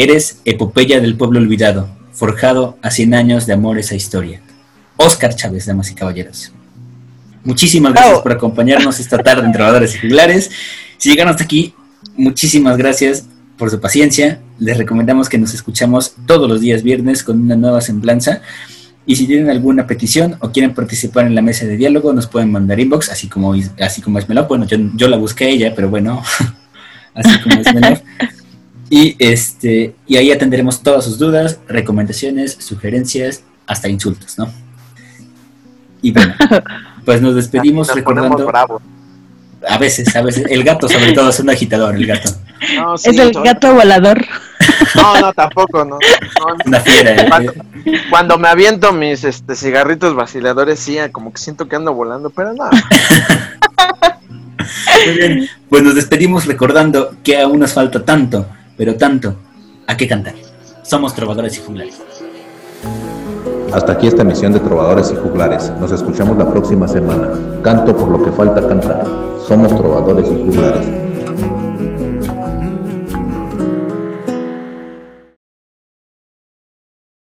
Eres epopeya del pueblo olvidado, forjado a 100 años de amor esa historia. Oscar Chávez, damas y caballeros. Muchísimas gracias por acompañarnos esta tarde en Trabajadores y Juglares. Si llegaron hasta aquí, muchísimas gracias por su paciencia. Les recomendamos que nos escuchamos todos los días viernes con una nueva semblanza. Y si tienen alguna petición o quieren participar en la mesa de diálogo, nos pueden mandar inbox, así como, así como es Melop. Bueno, yo, yo la busqué a ella, pero bueno, así como es Melop. Y, este, y ahí atenderemos todas sus dudas, recomendaciones, sugerencias, hasta insultos, ¿no? Y bueno, pues nos despedimos recordando. A veces, a veces. El gato, sobre todo, es un agitador, el gato. es el gato volador. No, no, tampoco, no. Una fiera. ¿eh? Cuando, cuando, me aviento mis este, cigarritos vaciladores, sí, como que siento que ando volando, pero no. Muy bien, pues nos despedimos recordando que aún nos falta tanto, pero tanto, a qué cantar. Somos trovadores y juglares. Hasta aquí esta emisión de Trovadores y Juglares. Nos escuchamos la próxima semana. Canto por lo que falta cantar. Somos Trovadores y Juglares.